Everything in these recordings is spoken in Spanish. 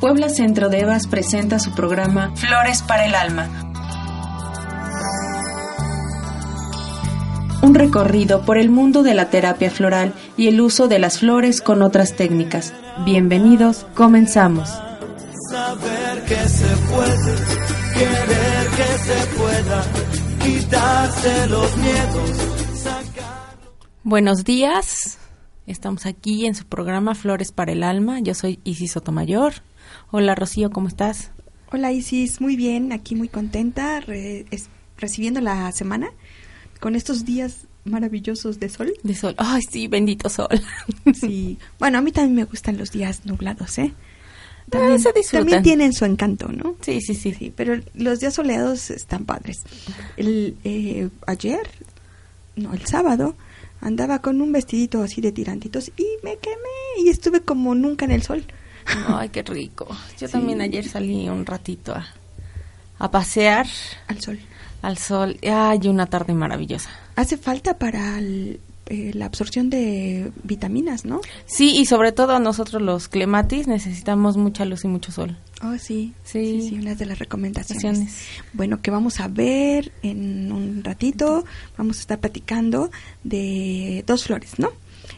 Puebla Centro de Evas presenta su programa Flores para el Alma. Un recorrido por el mundo de la terapia floral y el uso de las flores con otras técnicas. Bienvenidos, comenzamos. Saber que se puede, querer que se pueda, quitarse los miedos. Sacar... Buenos días, estamos aquí en su programa Flores para el Alma. Yo soy Isis Sotomayor. Hola Rocío, ¿cómo estás? Hola Isis, muy bien, aquí muy contenta, re, es, recibiendo la semana con estos días maravillosos de sol. De sol, ay sí, bendito sol. Sí, bueno, a mí también me gustan los días nublados, ¿eh? También, ah, también tienen su encanto, ¿no? Sí, sí, sí. sí pero los días soleados están padres. El, eh, ayer, no, el sábado, andaba con un vestidito así de tirantitos y me quemé y estuve como nunca en el sol. Ay, qué rico. Yo sí. también ayer salí un ratito a, a pasear. Al sol. Al sol. Ay, una tarde maravillosa. Hace falta para el, eh, la absorción de vitaminas, ¿no? Sí, y sobre todo nosotros los clematis necesitamos mucha luz y mucho sol. Oh, sí. Sí, sí, sí una de las recomendaciones. Bueno, que vamos a ver en un ratito, vamos a estar platicando de dos flores, ¿no?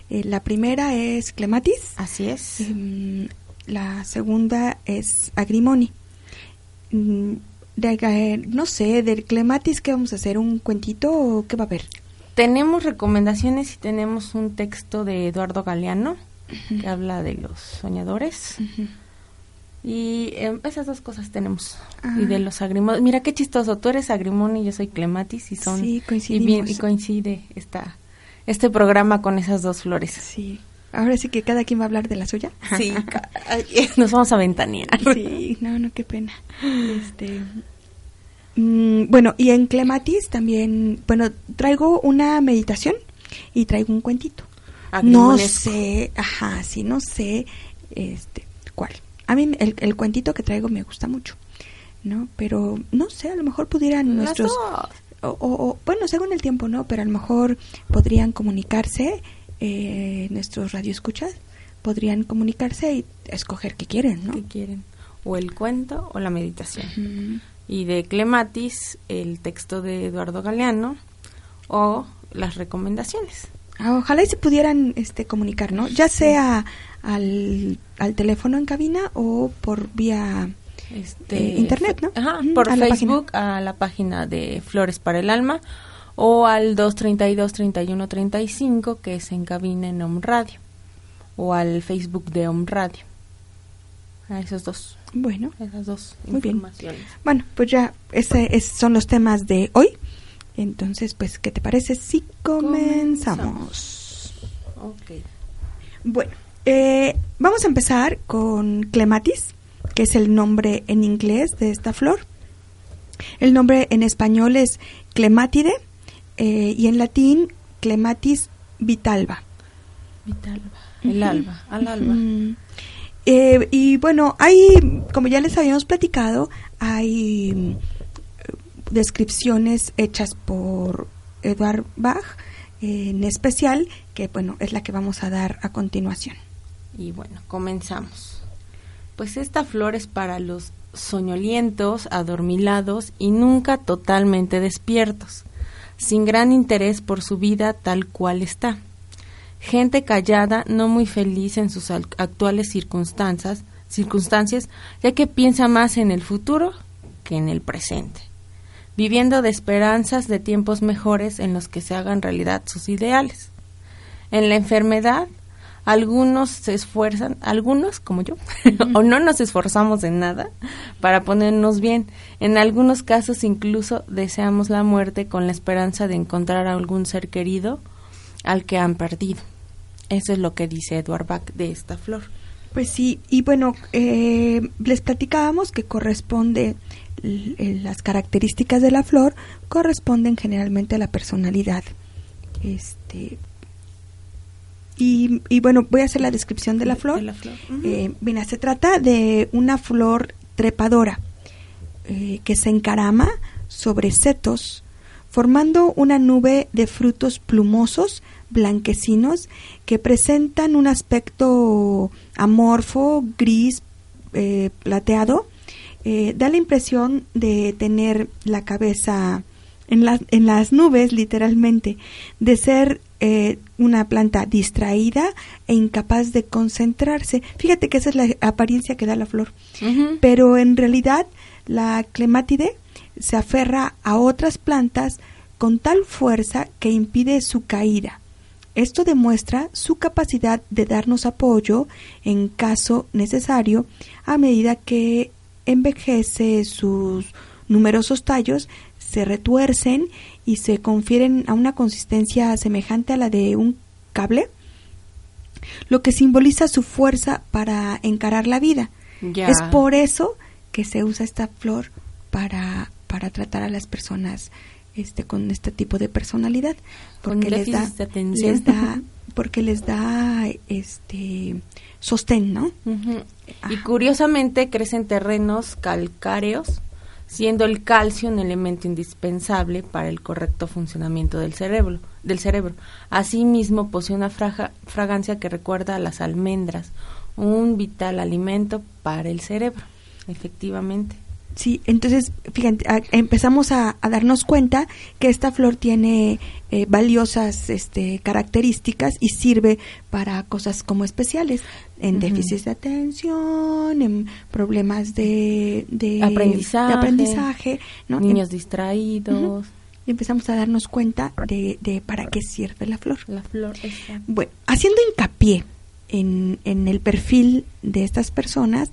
Eh, la primera es clematis. Así es. Eh, la segunda es agrimoni. Mm, de, no sé, del clematis, ¿qué vamos a hacer? ¿Un cuentito o qué va a haber? Tenemos recomendaciones y tenemos un texto de Eduardo Galeano uh -huh. que habla de los soñadores. Uh -huh. Y eh, esas dos cosas tenemos. Ah. Y de los agrimoni. Mira qué chistoso, tú eres agrimoni y yo soy clematis y son... Sí, y, bien, y coincide esta, este programa con esas dos flores. Sí. Ahora sí que cada quien va a hablar de la suya. Sí, nos vamos a ventanear. Sí, no, no, qué pena. Este, mmm, bueno, y en Clematis también, bueno, traigo una meditación y traigo un cuentito. No sé, ajá, sí, no sé, este, cuál. A mí el, el, cuentito que traigo me gusta mucho, ¿no? Pero no sé, a lo mejor pudieran nuestros... O, o, o, bueno, según el tiempo, ¿no? Pero a lo mejor podrían comunicarse eh, nuestros radioescuchas podrían comunicarse y escoger qué quieren, ¿no? ¿Qué quieren? O el cuento o la meditación. Uh -huh. Y de Clematis, el texto de Eduardo Galeano o las recomendaciones. Ah, ojalá y se pudieran este, comunicar, ¿no? Ya sea al, al teléfono en cabina o por vía este, eh, internet, ¿no? Ajá, por a Facebook la a la página de Flores para el Alma o al 232-3135 que es en cabina en Om Radio o al Facebook de Om Radio. A esos dos. Bueno, esas dos muy informaciones. Bien. Bueno, pues ya ese, ese son los temas de hoy. Entonces, pues, ¿qué te parece si comenzamos? comenzamos. Ok. Bueno, eh, vamos a empezar con clematis, que es el nombre en inglés de esta flor. El nombre en español es clematide eh, y en latín clematis vitalba. Vitalba, el uh -huh. alba, al alba. Uh -huh. eh, y bueno, hay, como ya les habíamos platicado, hay descripciones hechas por Edward Bach, eh, en especial, que bueno, es la que vamos a dar a continuación. Y bueno, comenzamos. Pues esta flor es para los soñolientos, adormilados y nunca totalmente despiertos sin gran interés por su vida tal cual está. Gente callada, no muy feliz en sus actuales circunstancias, circunstancias, ya que piensa más en el futuro que en el presente, viviendo de esperanzas de tiempos mejores en los que se hagan realidad sus ideales. En la enfermedad, algunos se esfuerzan, algunos como yo, o no nos esforzamos en nada para ponernos bien. En algunos casos incluso deseamos la muerte con la esperanza de encontrar a algún ser querido al que han perdido. Eso es lo que dice Edward Bach de esta flor. Pues sí, y bueno, eh, les platicábamos que corresponde, las características de la flor corresponden generalmente a la personalidad. Este, y, y bueno, voy a hacer la descripción de la flor. Eh, mira, se trata de una flor trepadora eh, que se encarama sobre setos, formando una nube de frutos plumosos blanquecinos que presentan un aspecto amorfo, gris, eh, plateado. Eh, da la impresión de tener la cabeza en, en las nubes, literalmente, de ser eh, una planta distraída e incapaz de concentrarse. Fíjate que esa es la apariencia que da la flor. Pero en realidad la clemátide se aferra a otras plantas con tal fuerza que impide su caída. Esto demuestra su capacidad de darnos apoyo en caso necesario a medida que envejece sus numerosos tallos se retuercen y se confieren a una consistencia semejante a la de un cable, lo que simboliza su fuerza para encarar la vida. Es por eso que se usa esta flor para, para tratar a las personas este con este tipo de personalidad porque les da, les da porque les da este sostén no y curiosamente crecen terrenos calcáreos siendo el calcio un elemento indispensable para el correcto funcionamiento del cerebro del cerebro. Asimismo posee una fragancia que recuerda a las almendras un vital alimento para el cerebro efectivamente Sí, entonces, fíjate, empezamos a, darnos cuenta que esta flor tiene eh, valiosas este, características y sirve para cosas como especiales, en déficit de atención, en problemas de, de aprendizaje, niños distraídos. Y empezamos a darnos cuenta de, de para qué sirve la flor. La flor, Bueno, haciendo hincapié en, en el perfil de estas personas,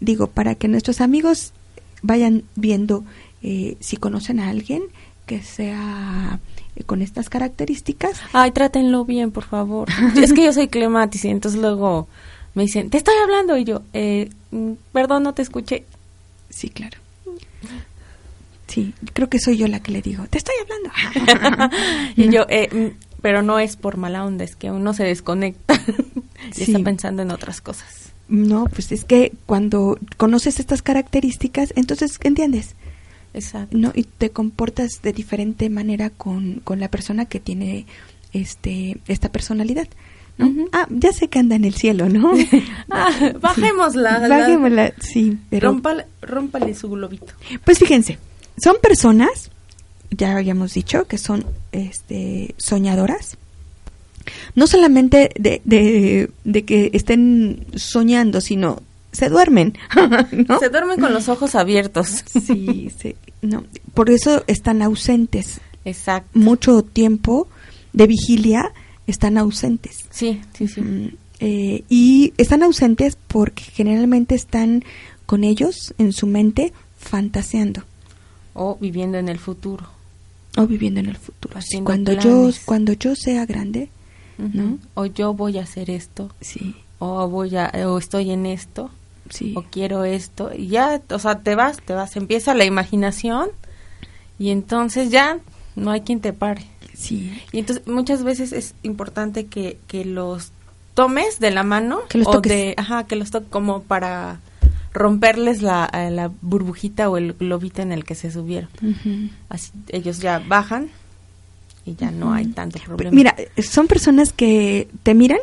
digo, para que nuestros amigos vayan viendo eh, si conocen a alguien que sea eh, con estas características. Ay, trátenlo bien, por favor. es que yo soy clematis y entonces luego me dicen, te estoy hablando y yo, eh, mm, perdón, no te escuché. Sí, claro. Sí, creo que soy yo la que le digo, te estoy hablando. y yo, eh, mm, pero no es por mala onda, es que uno se desconecta y está pensando en otras cosas. No, pues es que cuando conoces estas características, entonces entiendes. Exacto. ¿no? Y te comportas de diferente manera con, con la persona que tiene este esta personalidad. ¿no? Ah, ya sé que anda en el cielo, ¿no? ah, bajémosla. Bajémosla, sí. Pero... Rómpale, rómpale su globito. Pues fíjense, son personas, ya habíamos dicho, que son este, soñadoras, no solamente de, de, que estén soñando, sino se duermen. Se duermen con los ojos abiertos. Sí, sí, no, por eso están ausentes. Exacto. Mucho tiempo de vigilia están ausentes. Sí, sí, sí. Mm, eh, y están ausentes porque generalmente están con ellos en su mente fantaseando. O viviendo en el futuro. O viviendo en el futuro. Cuando yo, cuando yo sea grande, o yo voy a hacer esto. Sí. O voy a, o estoy en esto. Sí. O quiero esto. Y ya, o sea, te vas, te vas, empieza la imaginación y entonces ya no hay quien te pare. Sí. Y entonces muchas veces es importante que, que los tomes de la mano que los o de, ajá, que los toques como para romperles la, la burbujita o el globito en el que se subieron. Así ellos ya bajan y ya no hay tanto problema. Mira, son personas que te miran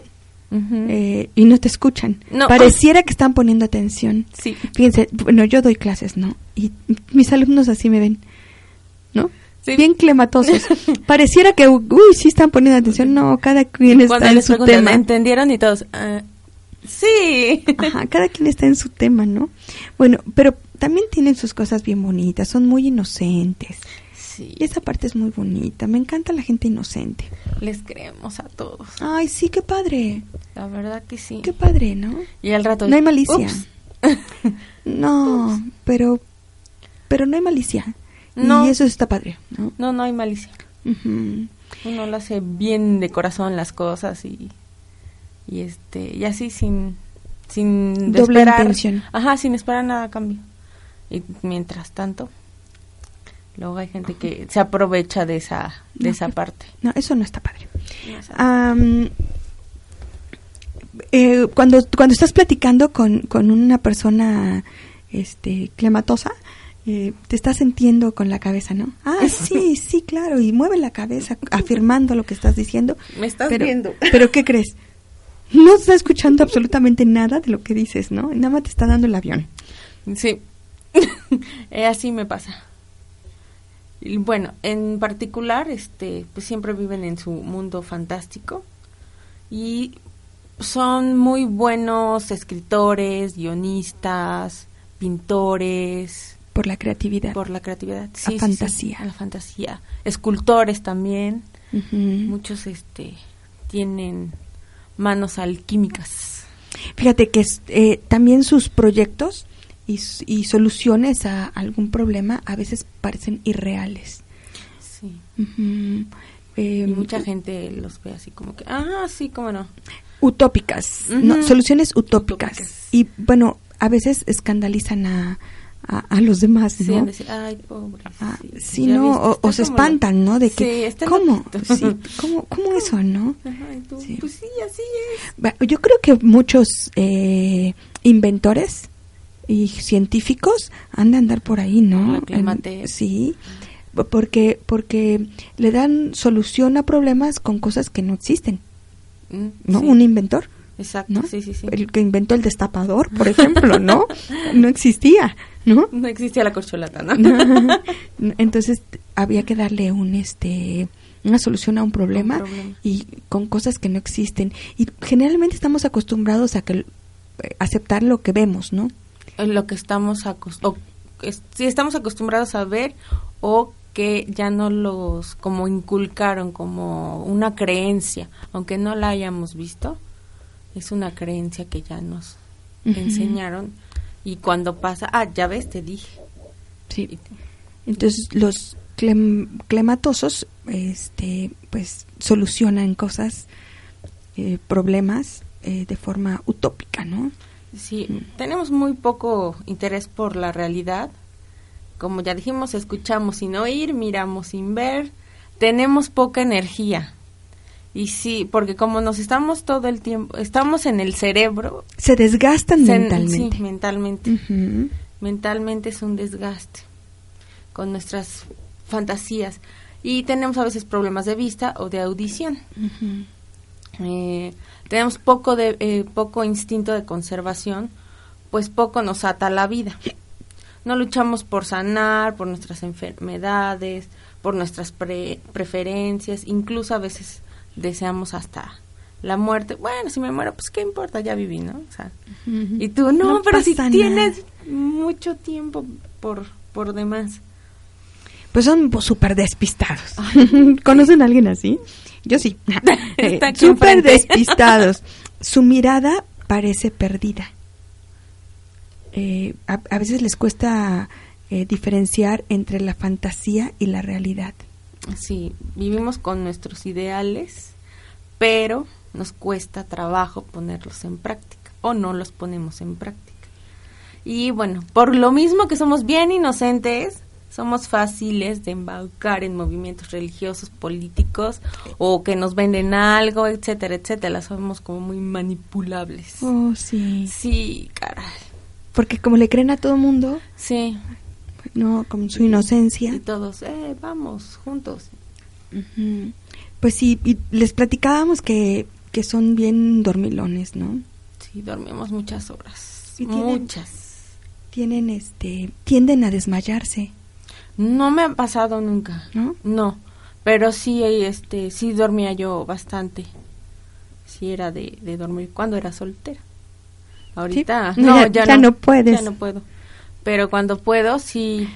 eh, y no te escuchan. Pareciera que están poniendo atención. Sí. Fíjense, bueno, yo doy clases, ¿no? Y mis alumnos así me ven, ¿no? Sí. Bien clematosos. Pareciera que, uy, sí están poniendo atención. No, cada quien está en su tema. ¿Entendieron? Y todos, ah, sí. Ajá, cada quien está en su tema, ¿no? Bueno, pero también tienen sus cosas bien bonitas, son muy inocentes. Y esa parte es muy bonita. Me encanta la gente inocente. Les creemos a todos. Ay, sí, qué padre. La verdad que sí. Qué padre, ¿no? Y al rato. No hay malicia. no, pero pero no hay malicia. No. Y eso está padre, ¿no? No, no hay malicia. Uno lo hace bien de corazón las cosas y y este y así sin sin Doble esperar, intención. ajá, sin esperar nada a cambio. Y mientras tanto, luego hay gente que se aprovecha de esa de No, esa parte. No, eso no está padre. Am, eh, cuando, cuando estás platicando con, con una persona este, clematosa, eh, te estás sintiendo con la cabeza, ¿no? Ah, sí, sí, claro, y mueve la cabeza afirmando lo que estás diciendo. Me estás pero, viendo. Pero ¿qué crees? No está escuchando absolutamente nada de lo que dices, ¿no? Nada más te está dando el avión. Sí, Eh, así me pasa. Y bueno, en particular, este, pues siempre viven en su mundo fantástico y son muy buenos escritores, guionistas, pintores, Por la creatividad. por la creatividad. La Sí, sí, sí, fantasía. la fantasía. Escultores también. Muchos, este, tienen manos alquímicas. Fíjate que eh, también sus proyectos y, y soluciones a algún problema a veces parecen irreales. Sí. Ujú. Eh, Y mucha gente los ve así como que, ah, sí, cómo no. utópicas, ¿no? Ujú. soluciones utópicas. Utópicas. Y bueno, a veces escandalizan a, a, a los demás, Sí, ¿no? de decir, ay, pobre. Ah, sí, sí, no, viste, o, o se espantan, ¿no? De Sí, que, está ¿cómo? Sí, ¿cómo, cómo eso, no? Ajá, tú, Sí. Pues sí, así es. Yo creo que muchos eh, inventores y científicos han de andar por ahí, ¿no? En- sí, porque porque le dan solución a problemas con cosas que no existen, Mm, ¿no? sí, Un inventor, Exacto, ¿no? sí, sí, sí. El que inventó el destapador, por ejemplo, ¿no? No existía, ¿no? No existía la corcholata, ¿no? Entonces había que darle un este una solución a un problema, problema. y con cosas que no existen y generalmente estamos acostumbrados a que eh, aceptar lo que vemos, ¿no? En lo que estamos acostumbrados, sí estamos acostumbrados a ver o que ya no los como inculcaron como una creencia, aunque no la hayamos visto, es una creencia que ya nos enseñaron y cuando pasa, ah, ya ves, te dije. Sí. Entonces los clem- clematosos, este, pues solucionan cosas, eh, problemas eh, de forma utópica, ¿no? Sí, tenemos muy poco interés por la realidad. Como ya dijimos, escuchamos sin oír, miramos sin ver, tenemos poca energía. Y sí, porque como nos estamos todo el tiempo, estamos en el cerebro, Se desgastan se- mentalmente. sí, mentalmente. Mentalmente es un desgaste con nuestras fantasías. Y tenemos a veces problemas de vista o de audición. Eh, tenemos poco de eh, poco instinto de conservación, pues poco nos ata la vida. No luchamos por sanar, por nuestras enfermedades, por nuestras pre- preferencias, incluso a veces deseamos hasta la muerte. Bueno, si me muero, pues qué importa, ya viví, ¿no? O sea, y tú no, No pero si tienes mucho tiempo por por demás. Pues son súper despistados. ¿Conocen a alguien así? Yo sí. Eh, súper enfrente. despistados. Su mirada parece perdida. Eh, a, a veces les cuesta eh, diferenciar entre la fantasía y la realidad. Sí, vivimos con nuestros ideales, pero nos cuesta trabajo ponerlos en práctica o no los ponemos en práctica. Y bueno, por lo mismo que somos bien inocentes, somos fáciles de embaucar en movimientos religiosos, políticos o que nos venden algo, etcétera, etcétera. Somos como muy manipulables. Oh, sí. Sí, caray. Porque como le creen a todo mundo, Sí. no, con su inocencia. Y todos, eh, vamos, juntos. Pues sí, y les platicábamos que, que son bien dormilones, ¿no? Sí, dormimos muchas horas. Y tienen- Muchas. Tienen este, tienden a desmayarse, No me ha pasado nunca. ¿no? No, pero sí, este, sí dormía yo bastante. Sí era de, de dormir cuando era soltera. Ahorita, Sí. no, Ya- ya, ya no, no puedes. Ya no puedo. Pero cuando puedo, sí,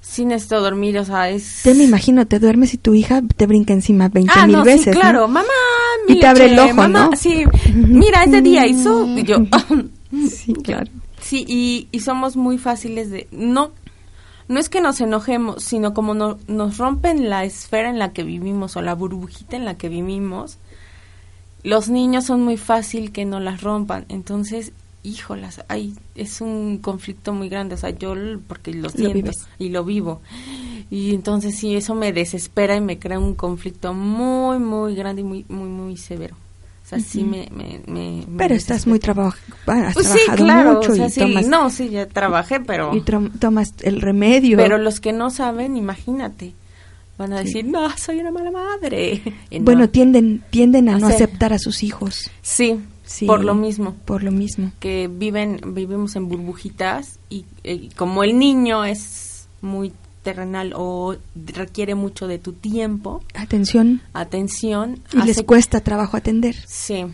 sí necesito dormir, o sea, es... Te me imagino, te duermes y tu hija te brinca encima 20 ah, mil no, veces, sí, ¿no? claro, mamá, Y mi te abre el ojo, mamá, ¿no? Sí, mira, este día hizo, y yo, Sí, claro. Sí, y, y somos muy fáciles de... No no es que nos enojemos, sino como no- nos rompen la esfera en la que vivimos o la burbujita en la que vivimos, los niños son muy fácil que no las rompan. Entonces, híjolas, ay, es un conflicto muy grande, o sea, yo porque lo siento y lo vivo. Y entonces sí, eso me desespera y me crea un conflicto muy, muy grande y muy, muy, muy severo. O sea, sí me, me, Pero estás muy trabajado, has pues trabajado mucho y tomas... No, sí, ya trabajé, pero... Y tomas el remedio. Pero los que no saben, imagínate, van a decir, no, soy una mala madre. bueno, tienden, tienden a no aceptar a sus hijos. Sí, por lo mismo. Por lo mismo. Que viven, vivimos en burbujitas y, como el niño es muy terrenal o requiere mucho de tu tiempo. Atención. Atención. Y les cuesta trabajo atender. Sí,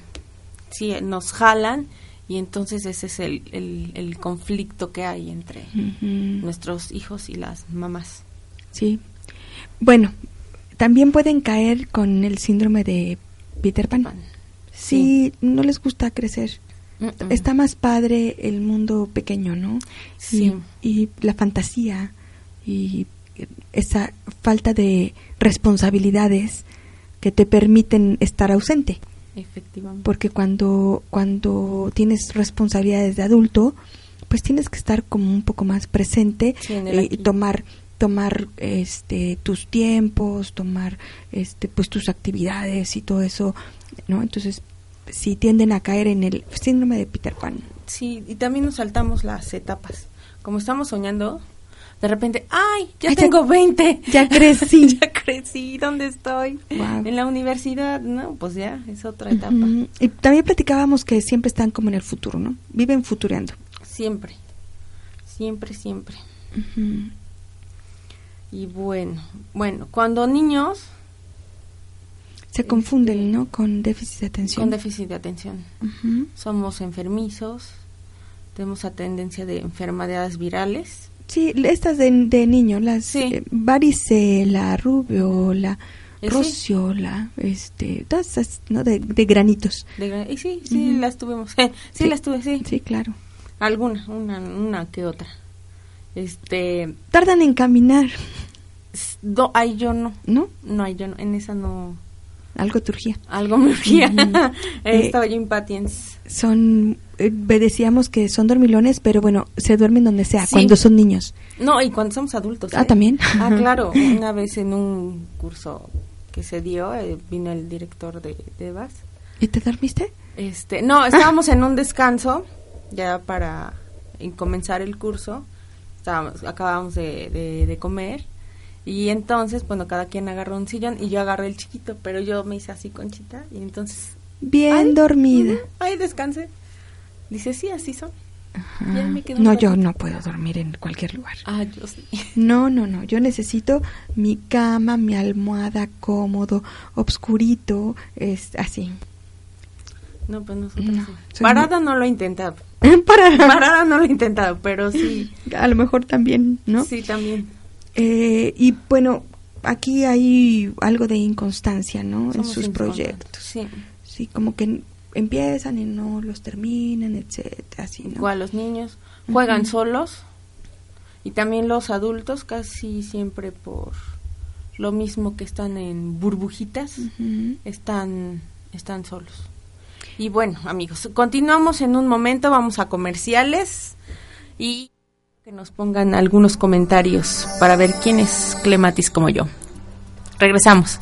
sí, nos jalan y entonces ese es el, el, conflicto que hay entre nuestros hijos y las mamás. Sí. Bueno, también pueden caer con el síndrome de Peter Pan sí, no les gusta crecer. Está más padre el mundo pequeño, ¿no? Sí. Y, la fantasía y esa falta de responsabilidades que te permiten estar ausente. Efectivamente. Porque cuando, cuando tienes responsabilidades de adulto, pues tienes que estar como un poco más presente y tomar tomar este tus tiempos, tomar este pues tus actividades y todo eso, ¿no? Entonces si tienden a caer en el síndrome de Peter Pan. Sí, y también nos saltamos las etapas. Como estamos soñando, de repente, ¡ay! Ya tengo 20. Ya crecí. ya crecí, ¿dónde estoy? En la universidad, ¿no? Pues ya, es otra etapa. Y también platicábamos que siempre están como en el futuro, ¿no? Viven futureando. Siempre. Siempre, siempre. Y bueno, bueno, cuando niños se confunden, ¿no? Con déficit de atención. Con déficit de atención. Somos enfermizos, tenemos la tendencia de enfermedades virales. Sí, estas de, de niño, las sí. Eh, varicela, rubiola, eh, rociola, este, todas esas, ¿no? De, granitos. De, y sí, sí, las tuvimos. sí, las tuve, sí. Sí, claro. Alguna, una, una que otra. Este. Tardan en caminar. No, ahí yo no. ¿No? No, ahí yo no. En esa no algo turgía. Algo me urgía. Estaba yo impatiens. Son, eh, decíamos que son dormilones, pero bueno, se duermen donde sea, cuando son niños. No, y cuando somos adultos. Ah, ¿eh? también. Ah, claro. Una vez en un curso que se dio, eh, vino el director de, de VAS. ¿Y te dormiste? Este, no, estábamos en un descanso ya para comenzar el curso. Estábamos, acabábamos de, de comer y entonces, bueno, cada quien agarró un sillón y yo agarré el chiquito, pero yo me hice así conchita y entonces... Bien dormida. ay, descanse. Dice, sí, así son. no, yo no puedo dormir en cualquier lugar. Ah, yo sí. No, no, no. Yo necesito mi cama, mi almohada cómodo, obscurito, es así. No, pues nosotros Parada no lo he intentado. Parada. no lo he intentado, pero sí. A lo mejor también, ¿no? Sí, también. Eh, y bueno, aquí hay algo de inconstancia, ¿no? en sus proyectos. Sí. Sí, como que empiezan y no los terminan, etcétera, así, ¿no? Igual los niños juegan solos y también los adultos casi siempre por lo mismo que están en burbujitas, están están solos. Y bueno, amigos, continuamos en un momento, vamos a comerciales y que nos pongan algunos comentarios para ver quién es Clematis como yo. Regresamos.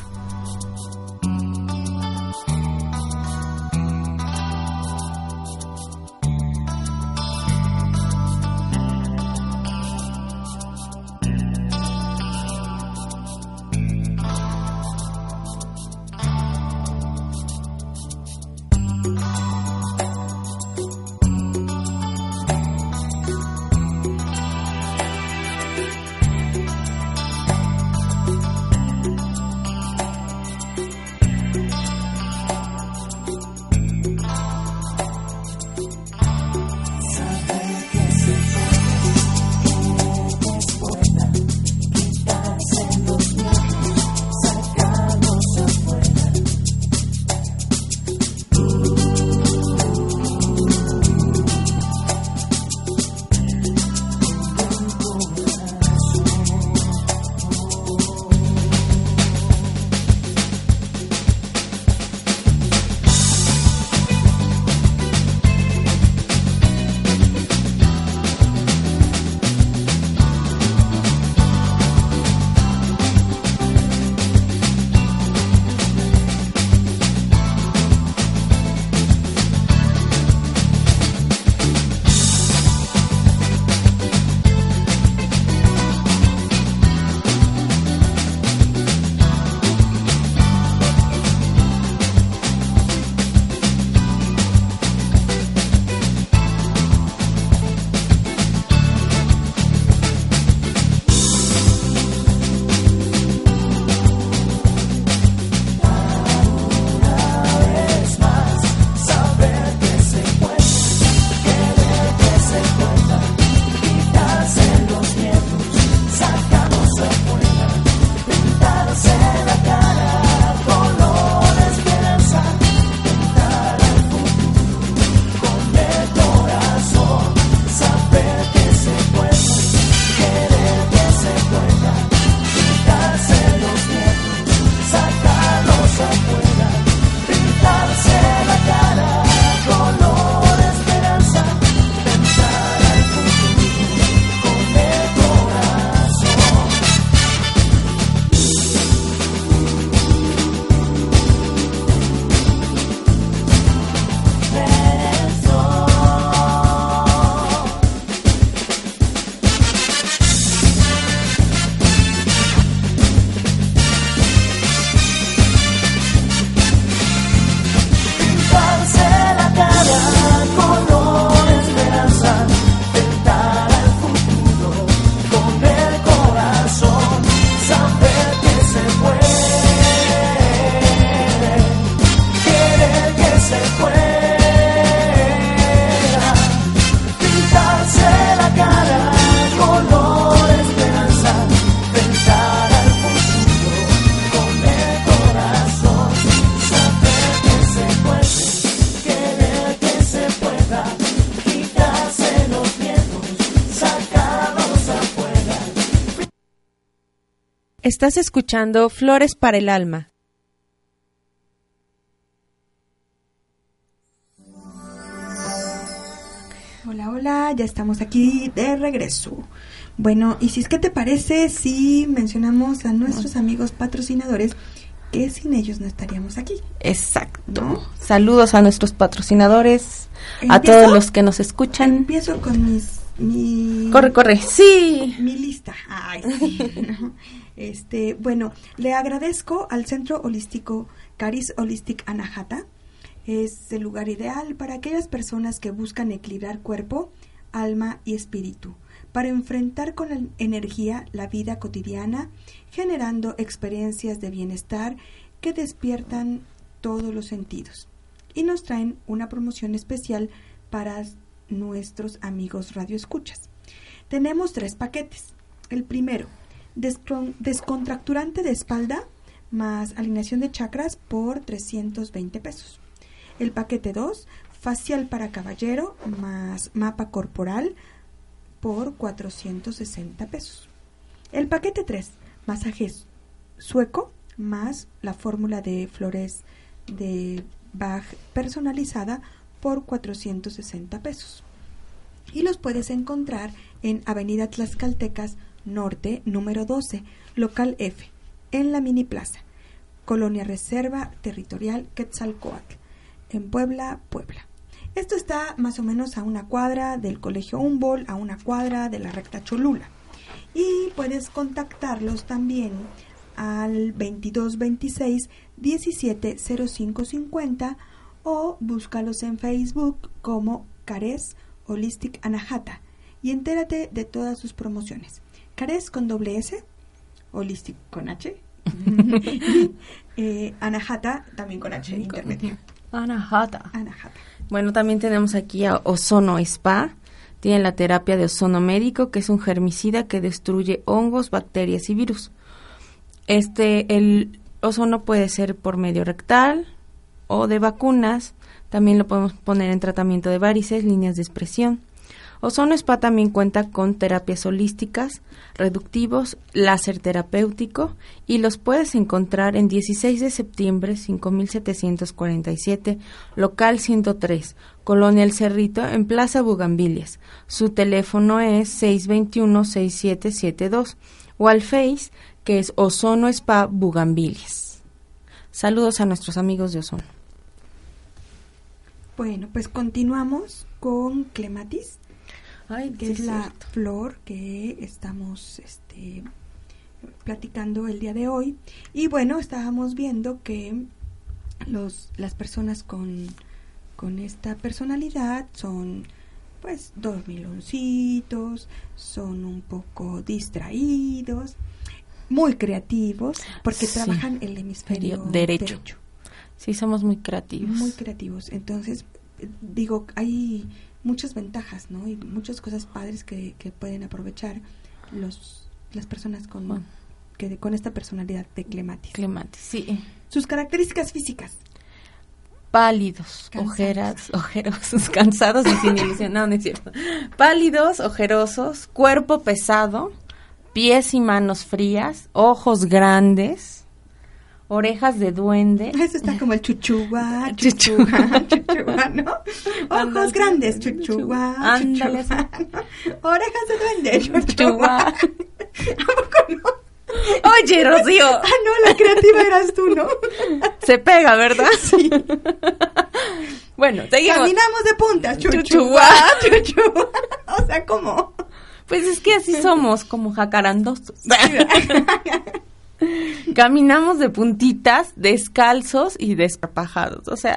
Estás escuchando Flores para el Alma. Hola, hola, ya estamos aquí de regreso. Bueno, y si es que te parece si mencionamos a nuestros amigos patrocinadores, que sin ellos no estaríamos aquí. Exacto. Saludos a nuestros patrocinadores, a todos los que nos escuchan. Empiezo con mis mi corre corre sí mi lista Ay, sí, este bueno le agradezco al centro holístico Caris Holistic Anahata es el lugar ideal para aquellas personas que buscan equilibrar cuerpo alma y espíritu para enfrentar con energía la vida cotidiana generando experiencias de bienestar que despiertan todos los sentidos y nos traen una promoción especial para nuestros amigos radioescuchas. Tenemos tres paquetes. El primero, descontracturante de espalda más alineación de chakras por 320 pesos. El paquete 2, facial para caballero más mapa corporal por 460 pesos. El paquete 3, masajes sueco más la fórmula de flores de Bach personalizada por 460 pesos. Y los puedes encontrar en Avenida Tlaxcaltecas Norte, número 12, local F, en la Mini Plaza, Colonia Reserva Territorial Quetzalcoatl, en Puebla, Puebla. Esto está más o menos a una cuadra del Colegio Humboldt, a una cuadra de la recta Cholula. Y puedes contactarlos también al 2226 170550 o búscalos en Facebook como Cares Holistic Anahata y entérate de todas sus promociones. Cares con doble S, Holistic con H, eh, Anahata también con H intermedio. Anahata. Anahata. Bueno, también tenemos aquí a Ozono Spa. Tiene la terapia de ozono médico, que es un germicida que destruye hongos, bacterias y virus. Este, el ozono puede ser por medio rectal, o de vacunas. También lo podemos poner en tratamiento de varices, líneas de expresión. Ozono Spa también cuenta con terapias holísticas, reductivos, láser terapéutico y los puedes encontrar en 16 de septiembre 5747, local 103, Colonia El Cerrito, en Plaza Bugambilias. Su teléfono es 621-6772 o al Face que es Ozono Spa Bugambilias. Saludos a nuestros amigos de Ozono. Bueno, pues continuamos con clematis, que es la flor que estamos este, platicando el día de hoy. Y bueno, estábamos viendo que los, las personas con, con esta personalidad son pues dormiloncitos, son un poco distraídos, muy creativos, porque trabajan el hemisferio derecho. Sí, somos muy creativos. Muy creativos. Entonces, digo, hay muchas ventajas, ¿no? Y muchas cosas padres que, que pueden aprovechar los las personas con, que, con esta personalidad de clematis. Clematis, sí. Sus características físicas. Pálidos, ojeras, ojerosos, cansados y sin ilusión. No, no es cierto. Pálidos, ojerosos, cuerpo pesado, pies y manos frías, ojos grandes, orejas de duende. Eso está como el chuchuá, chuchuá, chuchuá, ¿no? Ojos grandes, chuchuá, Ándale. Orejas de duende, chuchuá. ¿A poco no? Oye, Rocío. Ah, no, la creativa eras tú, ¿no? Se pega, ¿verdad? Sí. bueno, seguimos. Caminamos de puntas, chuchuá, chuchuá. O sea, ¿cómo? Pues es que así somos, como jacarandosos. Caminamos de puntitas, descalzos y desparpajados. O sea,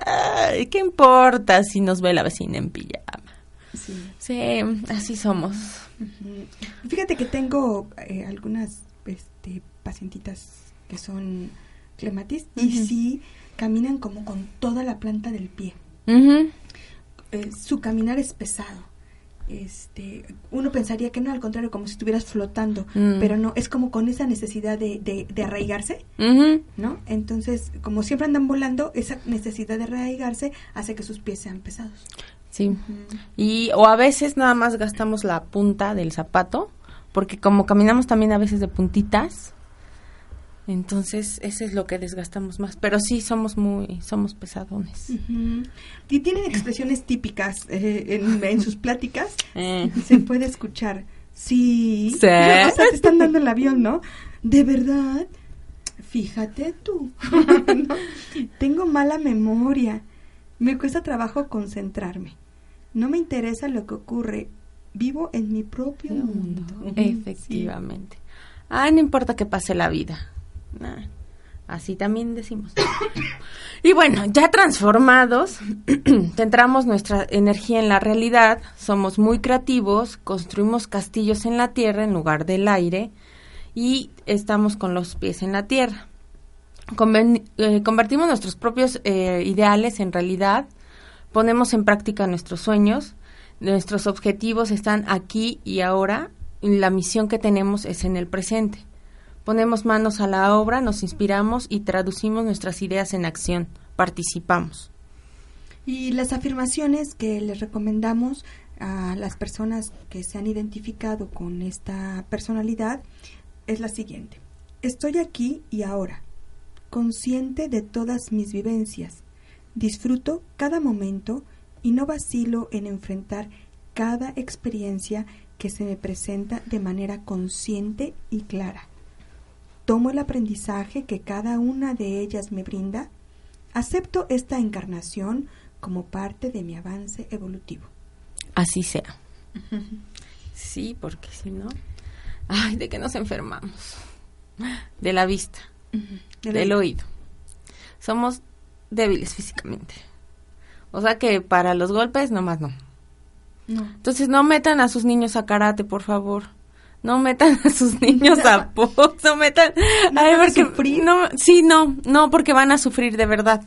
¿qué importa si nos ve la vecina en pijama? Sí, así somos. Fíjate que tengo eh, algunas este, pacientitas que son clematis y sí caminan como con toda la planta del pie. Eh, su caminar es pesado este, uno pensaría que no, al contrario, como si estuvieras flotando, mm. pero no, es como con esa necesidad de, de, arraigarse, ¿no? Entonces, como siempre andan volando, esa necesidad de arraigarse hace que sus pies sean pesados. Sí, y o a veces nada más gastamos la punta del zapato, porque como caminamos también a veces de puntitas, Entonces, eso es lo que desgastamos más. Pero sí, somos muy, somos pesadones. Y tienen expresiones típicas eh, en, sus pláticas. Eh. Se puede escuchar. Sí. sí. O sea, te están dando el avión, ¿no? De verdad. Fíjate tú. Tengo mala memoria. Me cuesta trabajo concentrarme. No me interesa lo que ocurre. Vivo en mi propio mundo. Efectivamente. Ah, no importa que pase la vida. Así también decimos. y bueno, ya transformados, centramos nuestra energía en la realidad, somos muy creativos, construimos castillos en la tierra en lugar del aire y estamos con los pies en la tierra. Eh, convertimos nuestros propios eh, ideales en realidad, ponemos en práctica nuestros sueños, nuestros objetivos están aquí y ahora, y la misión que tenemos es en el presente. Ponemos manos a la obra, nos inspiramos y traducimos nuestras ideas en acción, participamos. Y las afirmaciones que les recomendamos a las personas que se han identificado con esta personalidad es la siguiente. Estoy aquí y ahora consciente de todas mis vivencias. Disfruto cada momento y no vacilo en enfrentar cada experiencia que se me presenta de manera consciente y clara. Tomo el aprendizaje que cada una de ellas me brinda. Acepto esta encarnación como parte de mi avance evolutivo. Así sea. Sí, porque si no, ay, ¿de qué nos enfermamos? De la vista del oído. Somos débiles físicamente. O sea que para los golpes nomás no. no. Entonces no metan a sus niños a karate, por favor. No metan a sus niños a box, no metan ¿No a porque sufrir? no sí, no, no porque van a sufrir de verdad.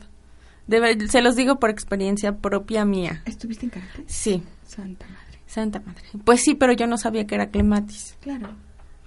se los digo por experiencia propia mía. ¿Estuviste en karate? Sí. Santa madre. Santa madre. Pues sí, pero yo no sabía que era clematis. Claro.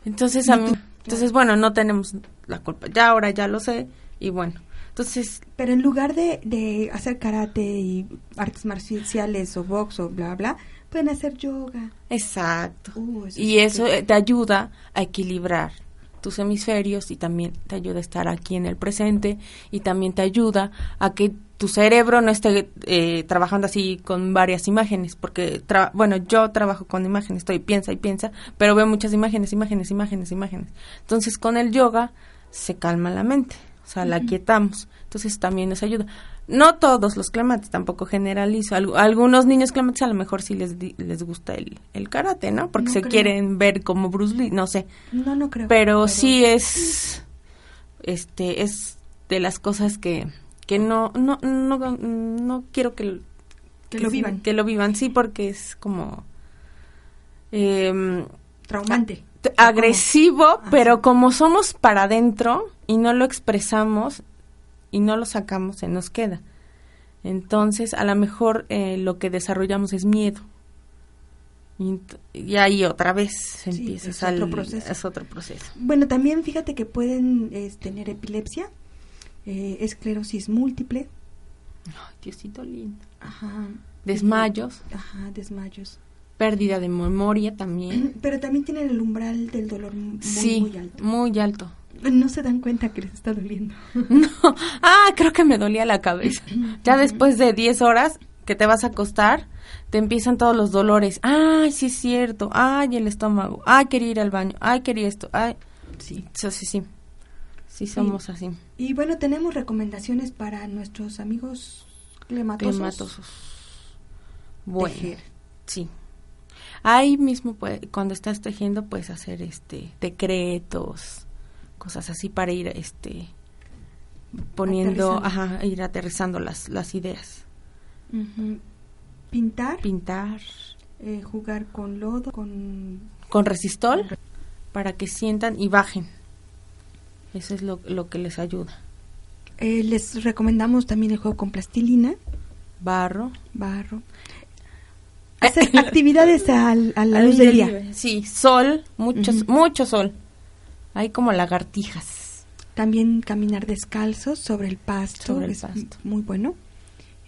Entonces a mí entonces, bueno, no tenemos la culpa. Ya ahora ya lo sé y bueno. Entonces, pero en lugar de, de hacer karate y artes marciales o box o bla bla, pueden hacer yoga. Exacto. Uh, y eso te ayuda a equilibrar tus hemisferios y también te ayuda a estar aquí en el presente y también te ayuda a que tu cerebro no esté eh, trabajando así con varias imágenes, porque, bueno, yo trabajo con imágenes, estoy piensa y piensa, pero veo muchas imágenes, imágenes, imágenes, imágenes. Entonces, con el yoga se calma la mente, o sea, la quietamos. Entonces, también nos ayuda. No todos los clemates, tampoco generalizo. algunos niños clemates a lo mejor sí les, les gusta el, el karate, ¿no? Porque se quieren ver como Bruce Lee, no sé. No, no creo. Pero, sí es, este, es de las cosas que, que no, no, no, no quiero que, que, lo vivan. Que lo vivan, sí, porque es como... Eh, Traumante. Agresivo, pero como somos para adentro y no lo expresamos, y no lo sacamos, se nos queda. Entonces, a lo mejor eh, lo que desarrollamos es miedo. Y, ahí otra vez empieza es otro proceso. Es otro proceso. Bueno, también fíjate que pueden tener epilepsia, eh, esclerosis múltiple. Ay, Diosito lindo. Ajá. Desmayos. Ajá, desmayos. Pérdida de memoria también. Pero también tienen el umbral del dolor muy, sí, muy alto. Muy alto. No se dan cuenta que les está doliendo. No, ah, creo que me dolía la cabeza. Ya después de 10 horas que te vas a acostar, te empiezan todos los dolores. Ay, sí es cierto. Ay, el estómago. Ay, quería ir al baño. Ay, quería esto. Ay, sí, sí, sí. Sí, sí somos así. Y bueno, tenemos recomendaciones para nuestros amigos clematosos. Clematosos. Bueno, sí. Ahí mismo, cuando estás tejiendo, puedes hacer este decretos, cosas así para ir este poniendo, ajá, ir aterrizando las, las ideas. Pintar. Pintar. Eh, jugar con lodo, con... Con resistol, para que sientan y bajen. Eso es lo, lo que les ayuda. Eh, les recomendamos también el juego con plastilina. Barro. Barro. Hacer actividades a la luz del día. Sí, sol, mucho, mucho sol. Hay como lagartijas. También caminar descalzos sobre el pasto. Sobre el pasto. Muy bueno.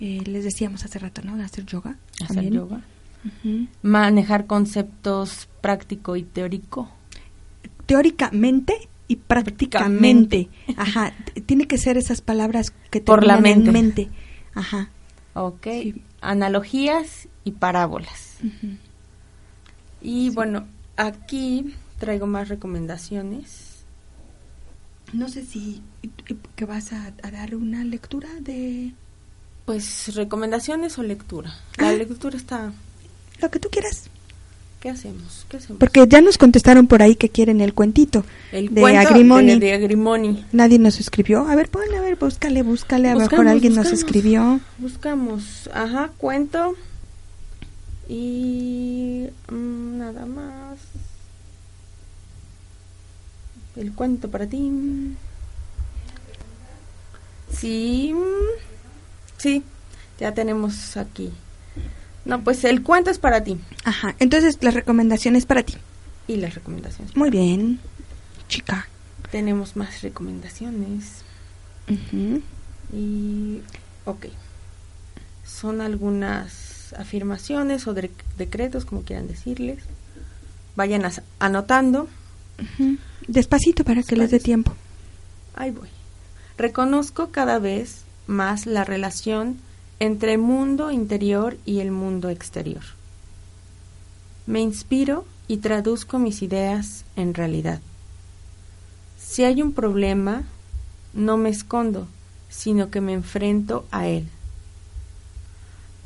Eh, les decíamos hace rato, ¿no? Hacer yoga. Hacer yoga. Manejar conceptos práctico y teórico. Teóricamente y prácticamente. Ajá, tiene que ser esas palabras que Por la mente. en mente. Ajá. Ok, analogías y parábolas. Y bueno, aquí traigo más recomendaciones. No sé si que vas a, dar una lectura de... Pues recomendaciones o lectura. La lectura está... Lo que tú quieras. ¿Qué hacemos? ¿Qué hacemos? Porque ya nos contestaron por ahí que quieren el cuentito. El de cuento Agrimoni. De, Agrimoni. Nadie nos escribió. A ver, ponle, a ver, búscale, búscale. A lo mejor alguien nos escribió. Buscamos. Ajá, cuento. Y mm, nada más. El cuento para ti. Sí. Sí, ya tenemos aquí. No, pues el cuento es para ti. Ajá, entonces la recomendación es para ti. Y las recomendaciones. Muy bien, chica. Tenemos más recomendaciones. Y, ok. Son algunas afirmaciones o decretos, como quieran decirles. Vayan anotando. Despacito para que les dé tiempo. Ahí voy. Reconozco cada vez más la relación entre el mundo interior y el mundo exterior. Me inspiro y traduzco mis ideas en realidad. Si hay un problema, no me escondo, sino que me enfrento a él.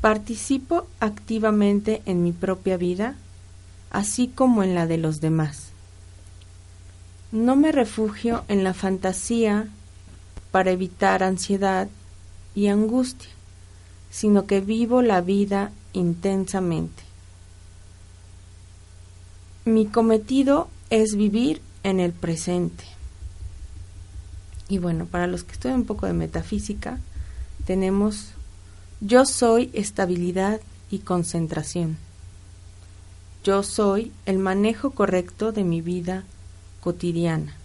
Participo activamente en mi propia vida, así como en la de los demás. No me refugio en la fantasía para evitar ansiedad y angustia sino que vivo la vida intensamente. Mi cometido es vivir en el presente. Y bueno, para los que estudian un poco de metafísica, tenemos yo soy estabilidad y concentración. Yo soy el manejo correcto de mi vida cotidiana.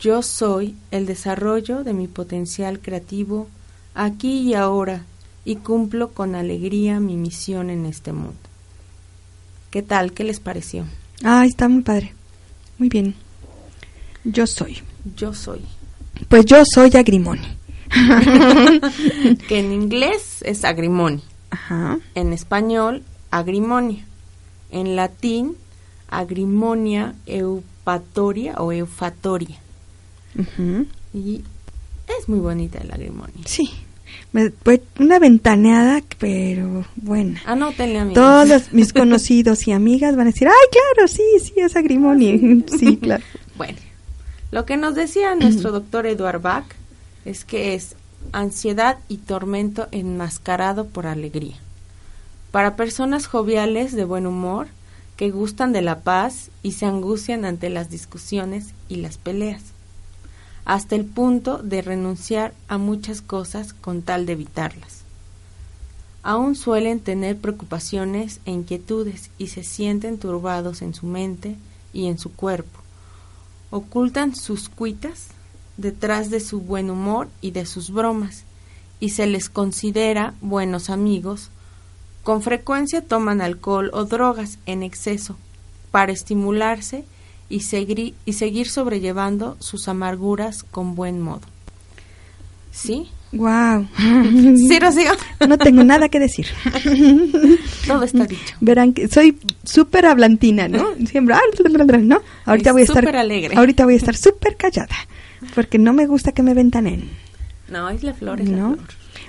Yo soy el desarrollo de mi potencial creativo aquí y ahora y cumplo con alegría mi misión en este mundo. ¿Qué tal? ¿Qué les pareció? Ah, está muy padre. Muy bien. Yo soy. Yo soy. Pues yo soy Agrimoni. que en inglés es Agrimoni. Ajá. En español, Agrimonia. En latín, Agrimonia eupatoria o eufatoria. Y es muy bonita el Agrimonia. Sí, una ventaneada, pero buena. Anótenle, amigos. Todos mis conocidos y amigas van a decir, ay, claro, sí, sí, es Agrimoni. sí, claro. Bueno, lo que nos decía nuestro doctor Eduard Bach es que es ansiedad y tormento enmascarado por alegría. Para personas joviales de buen humor, que gustan de la paz y se angustian ante las discusiones y las peleas hasta el punto de renunciar a muchas cosas con tal de evitarlas. Aún suelen tener preocupaciones e inquietudes y se sienten turbados en su mente y en su cuerpo. Ocultan sus cuitas detrás de su buen humor y de sus bromas, y se les considera buenos amigos. Con frecuencia toman alcohol o drogas en exceso para estimularse y seguir, y seguir sobrellevando sus amarguras con buen modo. ¿Sí? Wow. ¿Sí, Rocío? No tengo nada que decir. Todo está dicho. Verán que soy súper hablantina, ¿no? Siempre, ¿no? Ahorita voy a estar alegre. Ahorita voy a estar súper callada, porque no me gusta que me ventanen. No, es la flor, es la flor.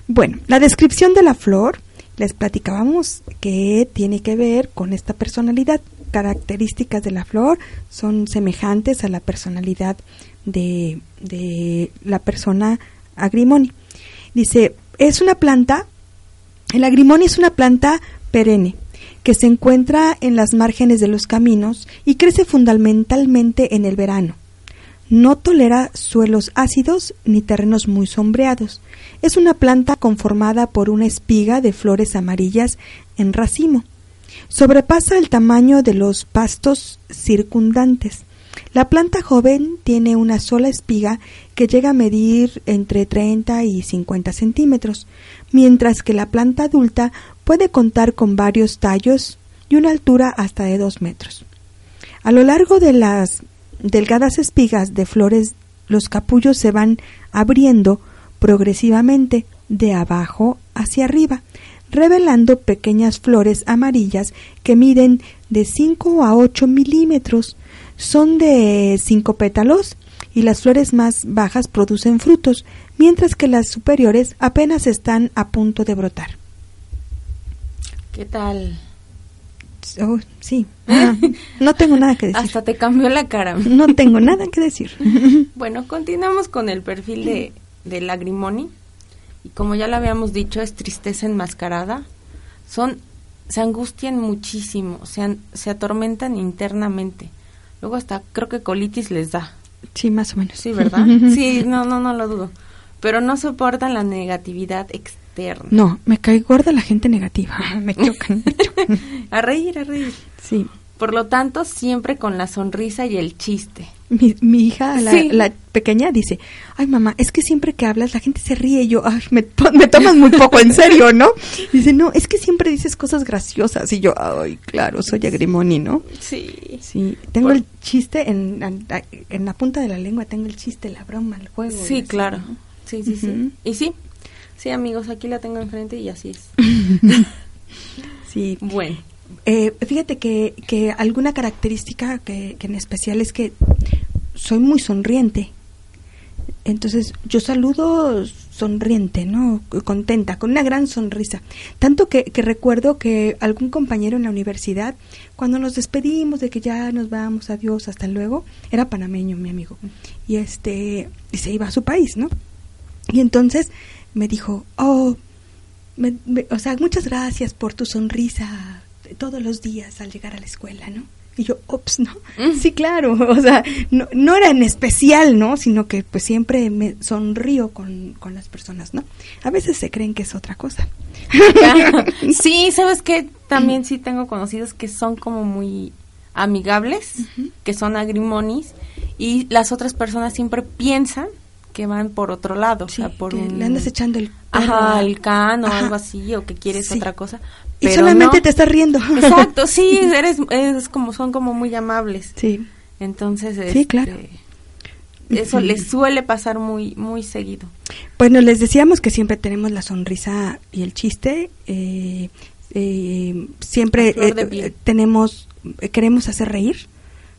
Bueno, la descripción de la flor les platicábamos que tiene que ver con esta personalidad características de la flor son semejantes a la personalidad de, de la persona agrimoni. Dice, es una planta, el agrimoni es una planta perenne que se encuentra en las márgenes de los caminos y crece fundamentalmente en el verano. No tolera suelos ácidos ni terrenos muy sombreados. Es una planta conformada por una espiga de flores amarillas en racimo sobrepasa el tamaño de los pastos circundantes. La planta joven tiene una sola espiga que llega a medir entre 30 y 50 centímetros, mientras que la planta adulta puede contar con varios tallos y una altura hasta de 2 metros. A lo largo de las delgadas espigas de flores, los capullos se van abriendo progresivamente de abajo hacia arriba, revelando pequeñas flores amarillas que miden de 5 a 8 milímetros. Son de cinco pétalos y las flores más bajas producen frutos, mientras que las superiores apenas están a punto de brotar. ¿Qué tal? Oh, sí, no tengo nada que decir. Hasta te cambió la cara. No tengo nada que decir. bueno, continuamos con el perfil de, de Lagrimoni. Y como ya lo habíamos dicho, es tristeza enmascarada. Son, se angustian muchísimo, se, se atormentan internamente. Luego hasta creo que colitis les da. Sí, más o menos. Sí, ¿verdad? sí, no, no, no lo dudo. Pero no soportan la negatividad externa. No, me cae gorda la gente negativa. me chocan, me chocan. a reír, a reír. Sí. Por lo tanto, siempre con la sonrisa y el chiste. Mi, mi hija, la, la, pequeña, dice, ay mamá, es que siempre que hablas la gente se ríe y yo, ay, me, me tomas muy poco en serio, ¿no? Dice, no, es que siempre dices cosas graciosas y yo, ay, claro, soy agrimoni, ¿no? Sí. Sí, tengo el chiste en, en, en, la punta de la lengua, tengo el chiste, la broma, el juego. Sí, claro. ¿no? Sí, sí, uh -huh. sí. Y sí, sí, amigos, aquí la tengo enfrente y así es. sí. Bueno. Eh, fíjate que, que alguna característica que, que, en especial es que soy muy sonriente. Entonces yo saludo sonriente, ¿no? Contenta, con una gran sonrisa. Tanto que, que, recuerdo que algún compañero en la universidad, cuando nos despedimos de que ya nos vamos, adiós, hasta luego, era panameño mi amigo. Y este, y se iba a su país, ¿no? Y entonces me dijo, oh, me, me, o sea, muchas gracias por tu sonrisa todos los días al llegar a la escuela, ¿no? Y yo, ops, ¿no? Mm. Sí, claro, o sea, no, no, era en especial, ¿no? Sino que pues siempre me sonrío con, con las personas, ¿no? A veces se creen que es otra cosa. sí, ¿sabes qué? También sí tengo conocidos que son como muy amigables, uh -huh. que son agrimonis, y las otras personas siempre piensan que van por otro lado, sí, o sea, por un... le andas echando el ajá, can o Ajá. algo así o que quieres sí. otra cosa. y solamente no. te estás riendo. Exacto, sí, eres es como son como muy amables. Sí. Entonces, sí, este, claro. Eso sí. les suele pasar muy muy seguido. Bueno, les decíamos que siempre tenemos la sonrisa y el chiste. Eh, eh, siempre eh, tenemos queremos hacer reír,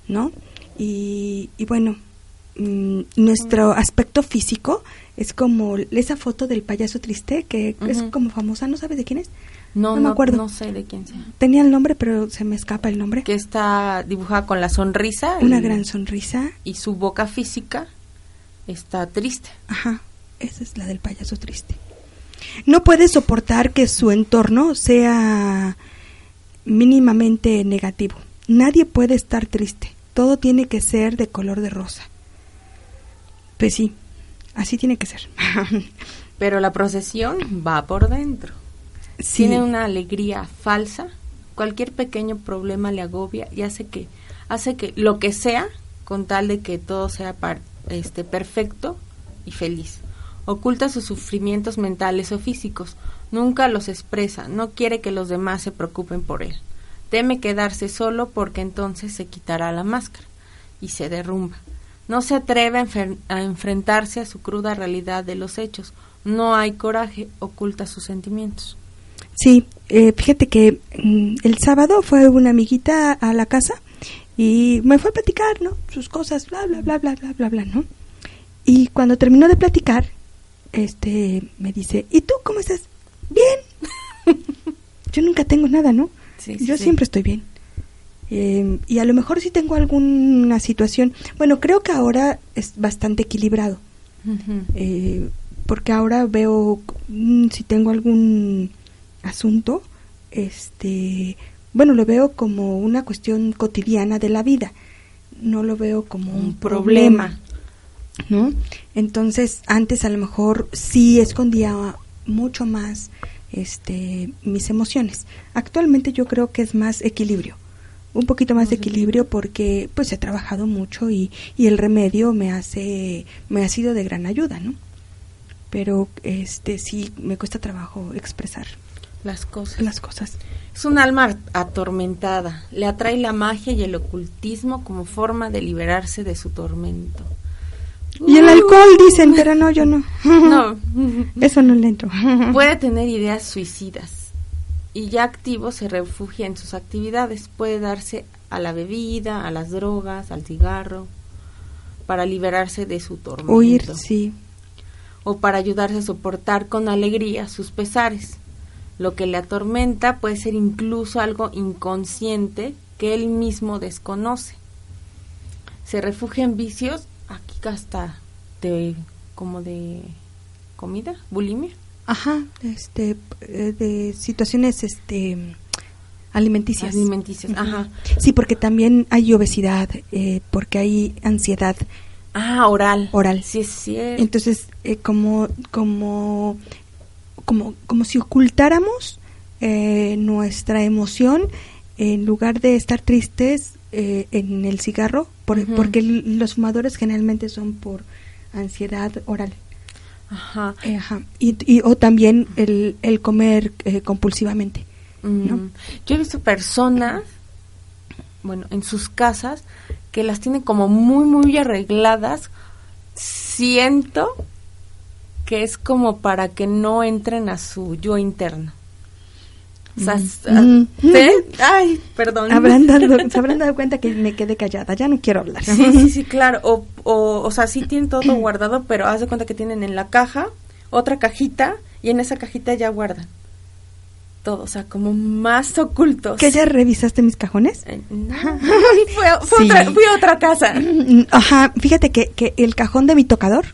¿no? Y, y bueno, Mm, nuestro aspecto físico es como esa foto del payaso triste que uh -huh. es como famosa, ¿no sabes de quién es? No, no, me acuerdo. No sé de quién sea. Tenía el nombre, pero se me escapa el nombre. Que está dibujada con la sonrisa. Una y, gran sonrisa. Y su boca física está triste. Ajá, esa es la del payaso triste. No puede soportar que su entorno sea mínimamente negativo. Nadie puede estar triste. Todo tiene que ser de color de rosa. Pues sí, así tiene que ser. Pero la procesión va por dentro. Sí. Tiene una alegría falsa. Cualquier pequeño problema le agobia y hace que hace que lo que sea con tal de que todo sea par, este perfecto y feliz. Oculta sus sufrimientos mentales o físicos, nunca los expresa, no quiere que los demás se preocupen por él. Teme quedarse solo porque entonces se quitará la máscara y se derrumba. No se atreve a, a, enfrentarse a su cruda realidad de los hechos. No hay coraje, oculta sus sentimientos. Sí, eh, fíjate que mm, el sábado fue una amiguita a la casa y me fue a platicar, ¿no? Sus cosas, bla, bla, bla, bla, bla, bla, bla, ¿no? Y cuando terminó de platicar, este, me dice, ¿y tú cómo estás? Bien. Yo nunca tengo nada, ¿no? Sí, Yo sí. siempre estoy bien. Eh, y a lo mejor si sí tengo alguna situación, bueno, creo que ahora es bastante equilibrado, uh -huh. eh, porque ahora veo mm, si tengo algún asunto, este, bueno, lo veo como una cuestión cotidiana de la vida, no lo veo como un, un problema, problema, ¿no? Entonces, antes a lo mejor sí escondía mucho más este mis emociones. Actualmente yo creo que es más equilibrio un poquito más de equilibrio porque pues he trabajado mucho y, y el remedio me hace me ha sido de gran ayuda no pero este sí me cuesta trabajo expresar las cosas las cosas Es un alma atormentada, le atrae la magia y el ocultismo como forma de liberarse de su tormento. Y el alcohol dicen, pero no, yo no. No. Eso no le entro. Puede tener ideas suicidas y ya activo se refugia en sus actividades. Puede darse a la bebida, a las drogas, al cigarro, para liberarse de su tormento. Huir, sí. O para ayudarse a soportar con alegría sus pesares. Lo que le atormenta puede ser incluso algo inconsciente que él mismo desconoce. Se refugia en vicios, aquí hasta de como de comida, bulimia. Ajá, este eh, de situaciones este alimenticias. Alimenticias, ajá. Sí, porque también hay obesidad, eh, porque hay ansiedad. Ah, oral. Oral. Sí, es cierto. Entonces, eh, como, como como, como si ocultáramos eh, nuestra emoción en lugar de estar tristes eh, en el cigarro, porque los fumadores generalmente son por ansiedad oral. Ajá. Eh, y, o también el, el comer compulsivamente. ¿no? Mm. Yo he visto personas, bueno, en sus casas, que las tienen como muy, muy arregladas. Siento que es como para que no entren a su yo interno. O sea, mm. Ay, perdón. Habrán dado, se habrán dado cuenta que me quedé callada, ya no quiero hablar. Sí, sí, sí, claro. O, o, o sea, sí tienen todo guardado, pero haz de cuenta que tienen en la caja otra cajita y en esa cajita ya guardan todo, o sea, como más ocultos. ¿Que ya revisaste mis cajones? Eh, no, otra, fui a otra casa. Ajá, fíjate que, que el cajón de mi tocador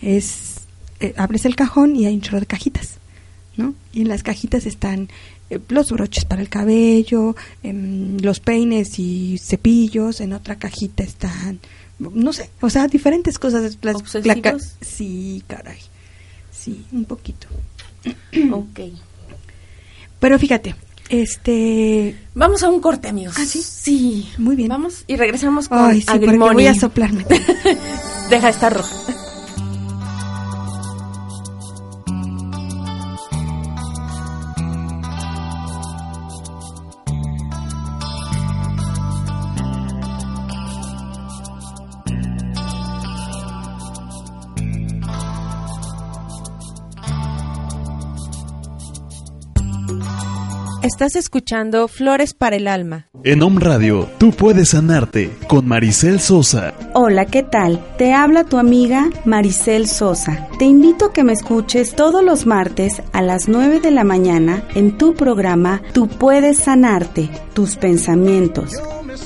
es eh, abres el cajón y hay un chorro de cajitas, ¿no? Y en las cajitas están eh, los broches para el cabello, em, los peines y cepillos, en otra cajita están, no sé, o sea, diferentes cosas. Las, sí, caray, sí, un poquito. ok. Pero fíjate, este... Vamos a un corte, amigos. ¿Ah, sí? Sí. Muy bien. Vamos y regresamos con Ay, sí, voy a soplarme. Deja estar roja. Estás escuchando Flores para el Alma. En Home Radio, tú puedes sanarte con Maricel Sosa. Hola, ¿qué tal? Te habla tu amiga Maricel Sosa. Te invito a que me escuches todos los martes a las 9 de la mañana en tu programa Tú puedes sanarte, tus pensamientos,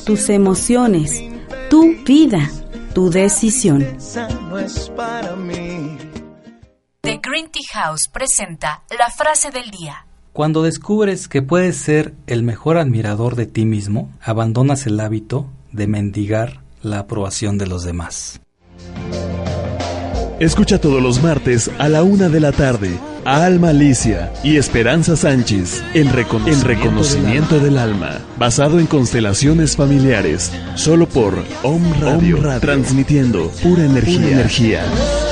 tus emociones, tu vida, tu decisión. The Green Tea House presenta la frase del día. Cuando descubres que puedes ser el mejor admirador de ti mismo, abandonas el hábito de mendigar la aprobación de los demás. Escucha todos los martes a la una de la tarde a Alma Alicia y Esperanza Sánchez en, Reconocimiento, del, alma. basado en constelaciones familiares, solo por Om Radio, transmitiendo pura energía. Pura energía.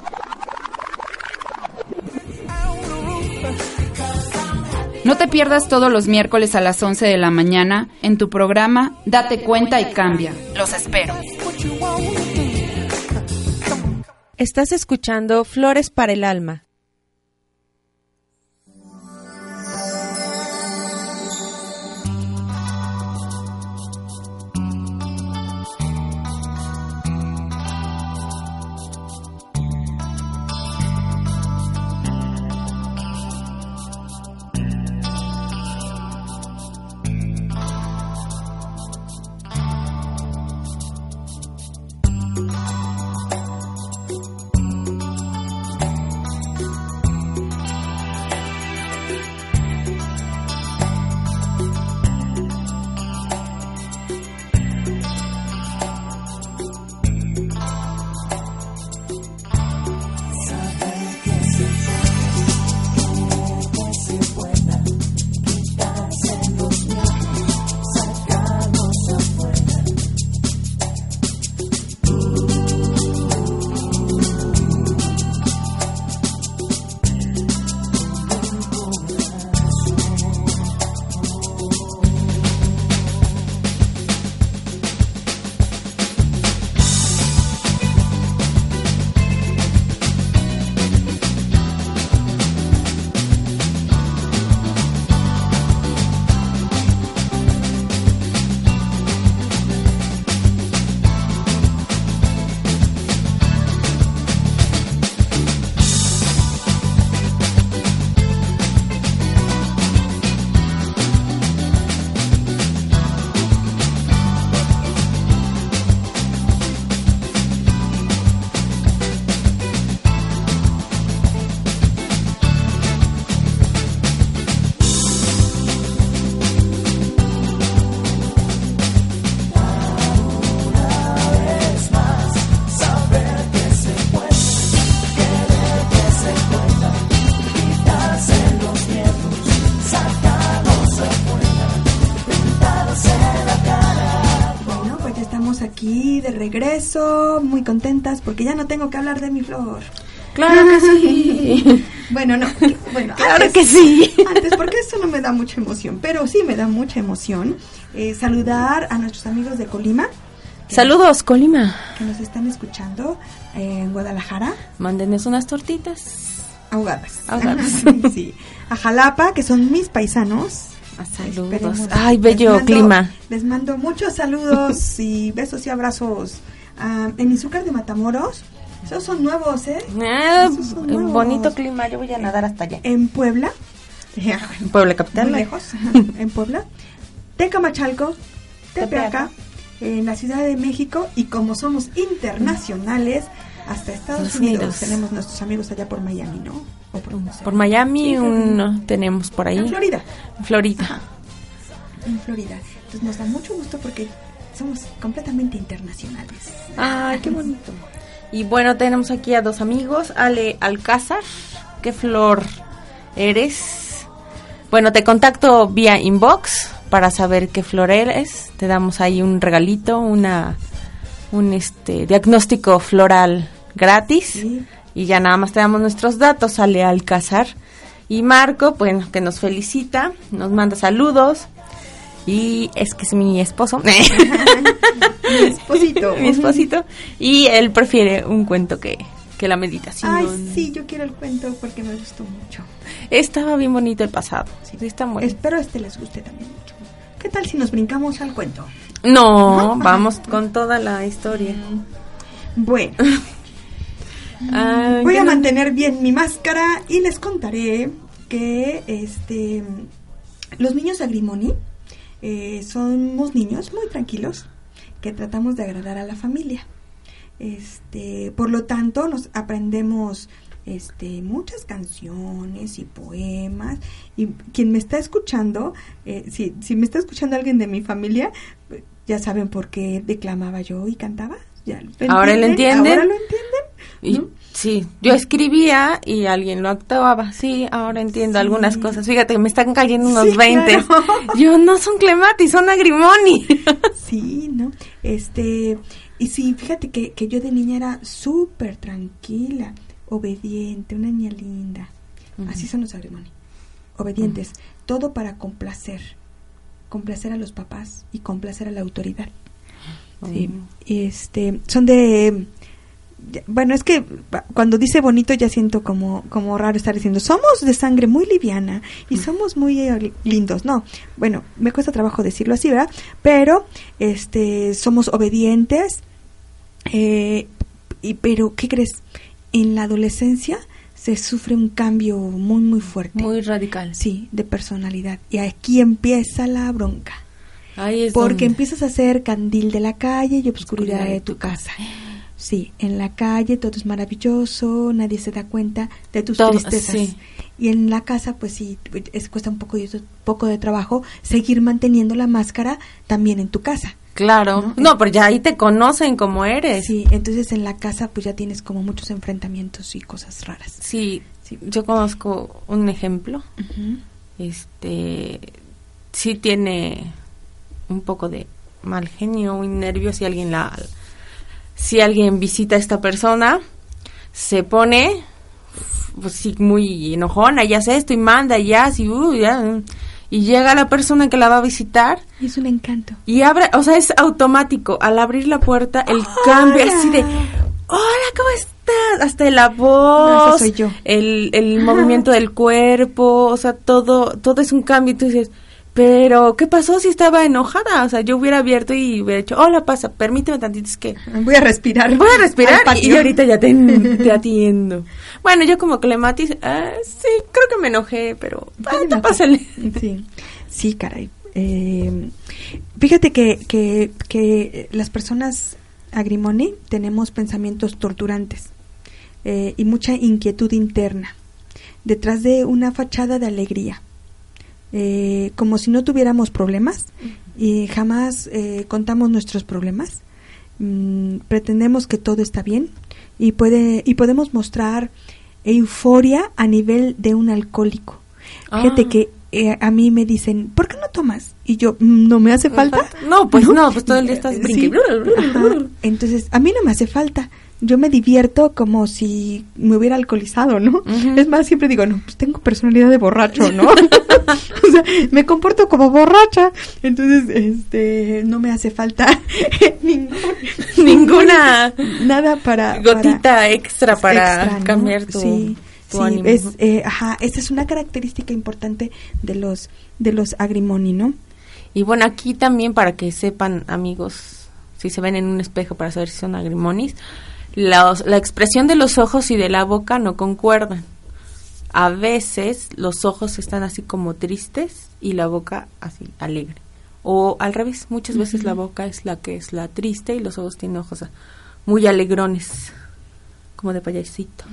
No te pierdas todos los miércoles a las 11 de la mañana en tu programa Date cuenta y cambia. Los espero. Estás escuchando Flores para el Alma. Contentas porque ya no tengo que hablar de mi flor. Claro que sí. bueno, no. Bueno, claro que sí. Antes, porque eso no me da mucha emoción, pero sí me da mucha emoción eh, saludar a nuestros amigos de Colima. Saludos, Colima. Que nos están escuchando en Guadalajara. Mándenos unas tortitas. Ahogadas. Ahogadas. sí. A Jalapa, que son mis paisanos. A saludos. Ay, bello clima. Les mando muchos saludos y besos y abrazos. Uh, en Izúcar de Matamoros. Esos son nuevos, ¿eh? Ah, son nuevos. Bonito clima, yo voy a nadar hasta allá. En Puebla. En Puebla capital. Muy lejos. en Puebla. Tecamachalco. Tepeaca. En la Ciudad de México. Y como somos internacionales, hasta Estados Unidos. Unidos. Tenemos nuestros amigos allá por Miami, ¿no? Por, no sé. por, Miami sí, un, tenemos por ahí. En Florida. En Florida. Ajá. En Florida. Entonces nos da mucho gusto porque somos completamente internacionales. Ay, qué bonito. Y bueno, tenemos aquí a dos amigos, Ale Alcázar. ¿Qué flor eres? Bueno, te contacto vía inbox para saber qué flor eres. Te damos ahí un regalito, una un este diagnóstico floral gratis sí. y ya nada más te damos nuestros datos, Ale Alcázar. Y Marco, bueno, que nos felicita, nos manda saludos. Y es que es mi esposo. mi esposito. mi esposito. Y él prefiere un cuento que, que la meditación. Ay, sí, yo quiero el cuento porque me gustó mucho. Estaba bien bonito el pasado. Sí, está bueno. Espero este les guste también mucho. ¿Qué tal si nos brincamos al cuento? No, ¿No? vamos con toda la historia. Bueno. Voy a mantener bien mi máscara y les contaré que este los niños Agrimoni eh, somos niños muy tranquilos que tratamos de agradar a la familia. Este, por lo tanto, nos aprendemos este, muchas canciones y poemas. Y quien me está escuchando, eh, si, si me está escuchando alguien de mi familia, ya saben por qué declamaba yo y cantaba. ¿Ya lo ¿Ahora lo entienden? ¿Ahora lo entienden? Y, ¿no? Sí, yo escribía y alguien lo actuaba. Sí, ahora entiendo sí. algunas cosas. Fíjate, me están cayendo unos sí, 20. Claro. Yo no son Clematis, son Agrimoni. sí, ¿no? Este, y sí, fíjate que, que yo de niña era súper tranquila, obediente, una niña linda. Uh -huh. Así son los Agrimoni. Obedientes, uh -huh. todo para complacer. Complacer a los papás y complacer a la autoridad. Uh -huh. Sí, este, son de bueno, es que cuando dice bonito ya siento como, como raro estar diciendo, somos de sangre muy liviana y somos muy eh, lindos. No, bueno, me cuesta trabajo decirlo así, ¿verdad? Pero este, somos obedientes. Eh, y, pero, ¿qué crees? En la adolescencia se sufre un cambio muy, muy fuerte. Muy radical. Sí, de personalidad. Y aquí empieza la bronca. Ahí es Porque donde... empiezas a ser candil de la calle y obscuridad, obscuridad de tu casa. Sí, en la calle todo es maravilloso, nadie se da cuenta de tus todo, tristezas. Sí. Y en la casa, pues sí, es, cuesta un poco, poco de trabajo seguir manteniendo la máscara también en tu casa. Claro, no, no pero ya ahí te conocen como eres. Sí, entonces en la casa pues ya tienes como muchos enfrentamientos y cosas raras. Sí, sí. yo conozco un ejemplo. Uh -huh. Este, sí tiene un poco de mal genio y nervios si alguien la si alguien visita a esta persona, se pone pues sí, muy enojona, ya sé esto y manda, ya, sí, uh, ya. Y llega la persona que la va a visitar. Y es un encanto. Y abre, o sea, es automático. Al abrir la puerta, el cambio así de, hola, ¿cómo estás? Hasta la voz, no, soy yo. el, el movimiento del cuerpo, o sea, todo, todo es un cambio. Y tú dices, pero, ¿qué pasó si estaba enojada? O sea, yo hubiera abierto y hubiera dicho, hola, pasa, permíteme tantito, es que... Voy a respirar. Voy a respirar y ahorita ya te, te, atiendo. Bueno, yo como Clematis, ah, sí, creo que me enojé, pero... Ah, pásale. Sí, sí, caray. Eh, fíjate que, que, que las personas agrimoni tenemos pensamientos torturantes eh, y mucha inquietud interna detrás de una fachada de alegría eh, como si no tuviéramos problemas y jamás eh, contamos nuestros problemas. Mm, pretendemos que todo está bien y, puede, y podemos mostrar euforia a nivel de un alcohólico. Ah. Fíjate que eh, a mí me dicen, ¿por qué no tomas? Y yo, mm, ¿no me hace falta? No, pues no, pues todo el día estás brincando. Entonces, a mí no me hace falta yo me divierto como si me hubiera alcoholizado, ¿no? Es más, siempre digo, no, pues tengo personalidad de borracho, ¿no? o sea, me comporto como borracha, entonces, este, no me hace falta ninguna nada para gotita extra para cambiar tu, sí, ánimo. Es, eh, ajá, esa es una característica importante de los de los agrimoni, ¿no? Y bueno, aquí también para que sepan, amigos, si se ven en un espejo para saber si son agrimonis, la, la expresión de los ojos y de la boca no concuerdan. A veces los ojos están así como tristes y la boca así alegre. O al revés, muchas veces la boca es la que es la triste y los ojos tienen ojos muy alegrones, como de payasito.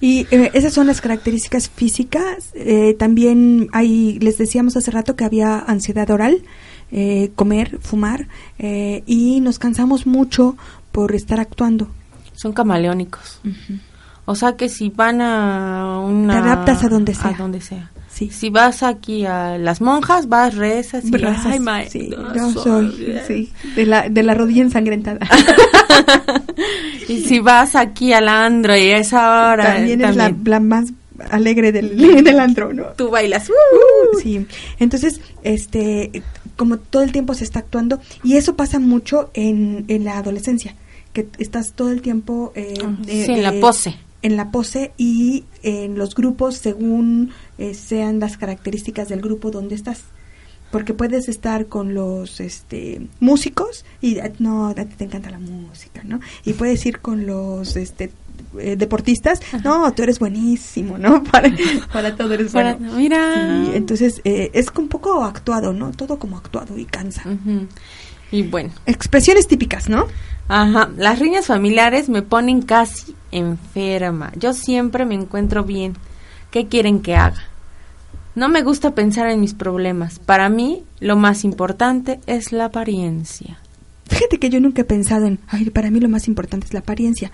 Y eh, esas son las características físicas. Eh, también hay, les decíamos hace rato que había ansiedad oral, eh, comer, fumar, y nos cansamos mucho por estar actuando. Son camaleónicos. O sea que si van a una... Te adaptas a donde sea. A donde sea. Sí. Si vas aquí a las monjas, vas, rezas y... Ay, sí, yo soy, sí, de la, de la rodilla ensangrentada. y si vas aquí al andro y a esa hora... También, es la, más alegre del, del andro, ¿no? Tú bailas. Uh, sí, entonces, este, como todo el tiempo se está actuando, y eso pasa mucho en, en la adolescencia que estás todo el tiempo eh, ah, en la pose. En la pose y en los grupos según eh, sean las características del grupo donde estás. Porque puedes estar con los este, músicos y eh, no, te encanta la música, ¿no? Y puedes ir con los este, deportistas, no, tú eres buenísimo, ¿no? Para, para todo eres bueno. Mira. entonces es un poco actuado, ¿no? Todo como actuado y cansa. Y bueno. Expresiones típicas, ¿no? Ajá, las riñas familiares me ponen casi enferma. Yo siempre me encuentro bien. ¿Qué quieren que haga? No me gusta pensar en mis problemas. Para mí, lo más importante es la apariencia. Fíjate que yo nunca he pensado en, ay, para mí lo más importante es la apariencia.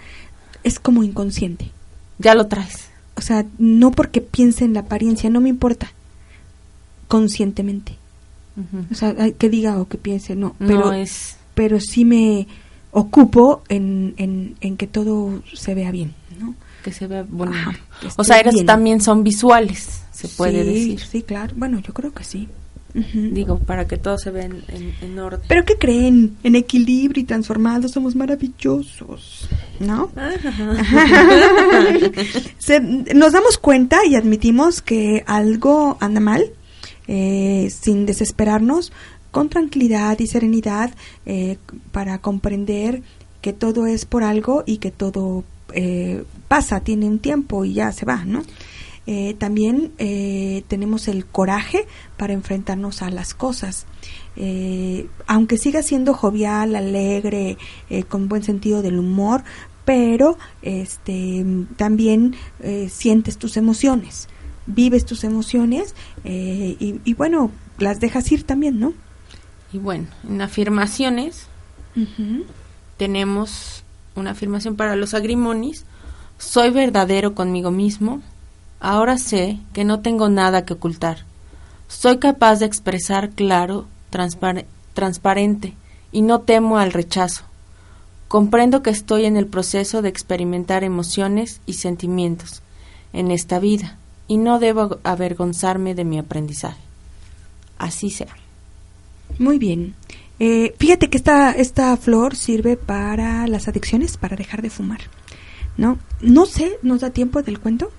Es como inconsciente. Ya lo traes. O sea, no porque piense en la apariencia, no me importa. Conscientemente. O sea, que diga o que piense, no. Pero, es... pero sí me ocupo en, en, que todo se vea bien, ¿no? Que se vea bonito. o sea, eres también son visuales, se puede decir. Sí, claro. Bueno, yo creo que sí. Digo, para que todo se vea en, orden. Pero ¿qué creen? En equilibrio y transformados somos maravillosos, ¿no? nos damos cuenta y admitimos que algo anda mal, eh, sin desesperarnos, con tranquilidad y serenidad eh, para comprender que todo es por algo y que todo eh, pasa, tiene un tiempo y ya se va, ¿no? Eh, también tenemos el coraje para enfrentarnos a las cosas. aunque siga siendo jovial, alegre, con buen sentido del humor, pero este, también sientes tus emociones, vives tus emociones y, y bueno, las dejas ir también, ¿no? Y bueno, en afirmaciones tenemos una afirmación para los agrimonis. Soy verdadero conmigo mismo. Ahora sé que no tengo nada que ocultar. Soy capaz de expresar claro, transparente y no temo al rechazo. Comprendo que estoy en el proceso de experimentar emociones y sentimientos en esta vida y no debo avergonzarme de mi aprendizaje. Así sea. Muy bien. Eh, fíjate que esta, esta flor sirve para las adicciones, para dejar de fumar. ¿No? No sé, ¿nos da tiempo del cuento?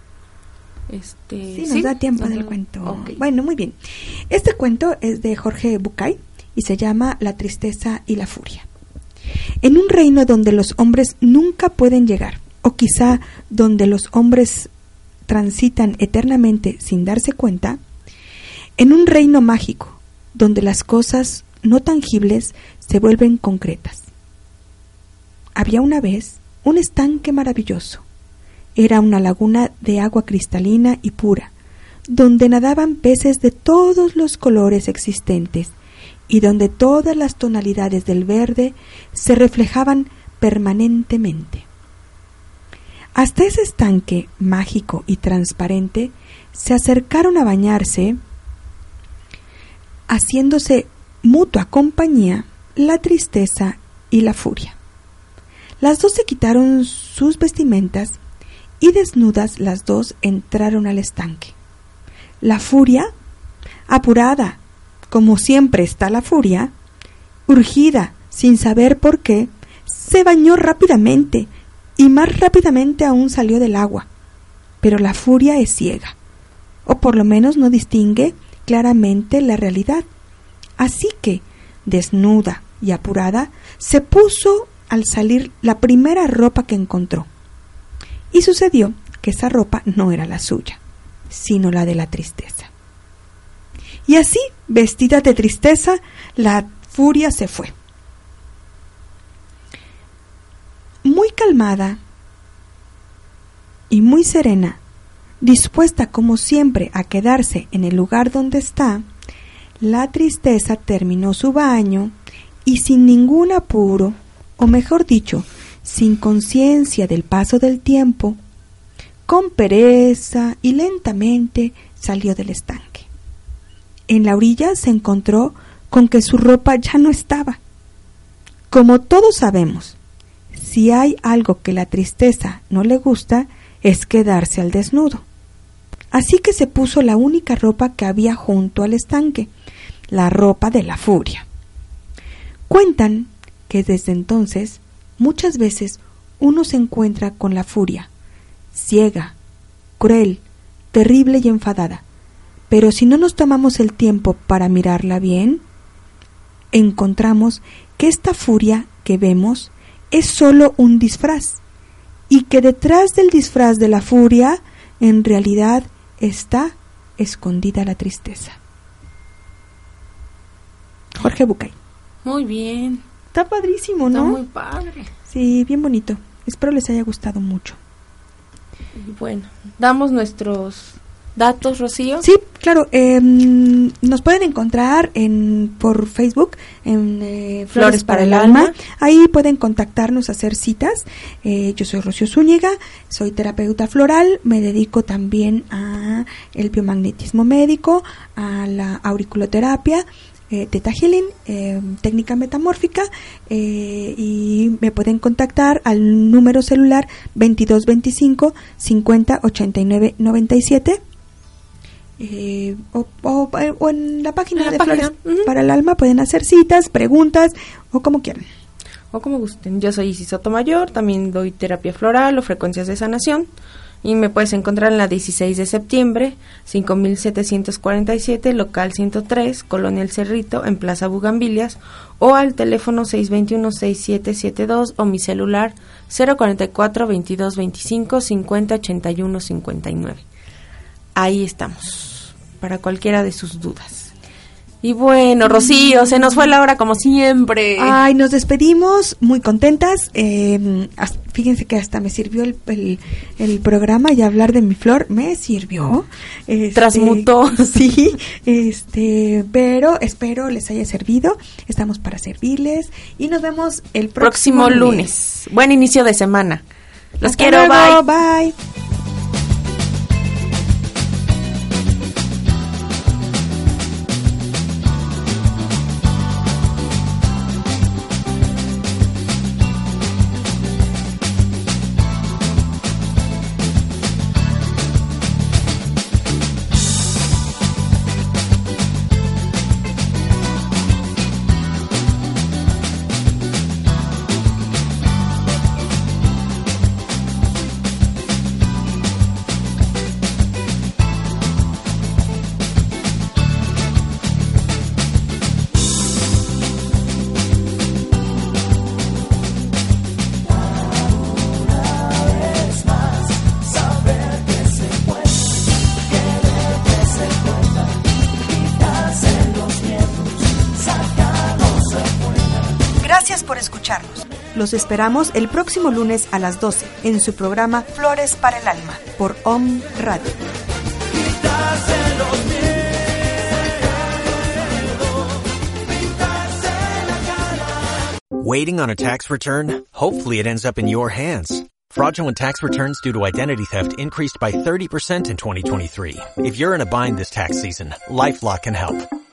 Este, sí, nos da tiempo del cuento. Bueno, muy bien. Este cuento es de Jorge Bucay y se llama La tristeza y la furia. En un reino donde los hombres nunca pueden llegar, o quizá donde los hombres transitan eternamente sin darse cuenta, en un reino mágico donde las cosas no tangibles se vuelven concretas. Había una vez un estanque maravilloso. Era una laguna de agua cristalina y pura, donde nadaban peces de todos los colores existentes y donde todas las tonalidades del verde se reflejaban permanentemente. Hasta ese estanque mágico y transparente se acercaron a bañarse, haciéndose mutua compañía la tristeza y la furia. Las dos se quitaron sus vestimentas y desnudas las dos entraron al estanque. La furia, apurada, como siempre está la furia, urgida, sin saber por qué, se bañó rápidamente y más rápidamente aún salió del agua. Pero la furia es ciega, o por lo menos no distingue claramente la realidad. Así que, desnuda y apurada, se puso al salir la primera ropa que encontró. Y sucedió que esa ropa no era la suya, sino la de la tristeza. Y así, vestida de tristeza, la furia se fue. Muy calmada y muy serena, dispuesta como siempre a quedarse en el lugar donde está, la tristeza terminó su baño y sin ningún apuro, o mejor dicho, sin conciencia del paso del tiempo, con pereza y lentamente salió del estanque. En la orilla se encontró con que su ropa ya no estaba. Como todos sabemos, si hay algo que la tristeza no le gusta, es quedarse al desnudo. Así que se puso la única ropa que había junto al estanque, la ropa de la furia. Cuentan que desde entonces muchas veces uno se encuentra con la furia, ciega, cruel, terrible y enfadada, pero si no nos tomamos el tiempo para mirarla bien, encontramos que esta furia que vemos es sólo un disfraz y que detrás del disfraz de la furia en realidad está escondida la tristeza. Jorge Bucay. Muy bien. Está padrísimo, ¿no? Está muy padre. Sí, bien bonito. Espero les haya gustado mucho. Bueno, damos nuestros datos, Rocío? Sí, claro. Em, nos pueden encontrar en por Facebook en eh, Flores, para, el alma. Ahí pueden contactarnos, hacer citas. Eh, yo soy Rocío Zúñiga, soy terapeuta floral. Me dedico también a el biomagnetismo médico, a la auriculoterapia. Eh, Teta Healing, eh, técnica metamórfica, y me pueden contactar al número celular 2225 50 89 97 eh, o, o, en la página de Flores para el Alma pueden hacer citas, preguntas o como quieran. O como gusten. Yo soy Isis Sotomayor, también doy terapia floral o frecuencias de sanación. Y me puedes encontrar en la 16 de septiembre, 5747, local 103, Colonia El Cerrito, en Plaza Bugambilias, o al teléfono 621-6772 o mi celular 044 2225 50 81 59 ahí estamos, para cualquiera de sus dudas. Y bueno, Rocío, se nos fue la hora como siempre. Ay, nos despedimos muy contentas. Eh, fíjense que hasta me sirvió el, el, programa y hablar de mi flor me sirvió. Este, Transmutó. Sí, este, pero espero les haya servido. Estamos para servirles y nos vemos el próximo, lunes. Buen inicio de semana. Los quiero, bye. Bye. Los esperamos el próximo lunes a las 12 en su programa Flores para el Alma por OM Radio. Waiting on a tax return? Hopefully it ends up in your hands. Fraudulent tax returns due to identity theft increased by 30% in 2023. If you're in a bind this tax season, LifeLock can help.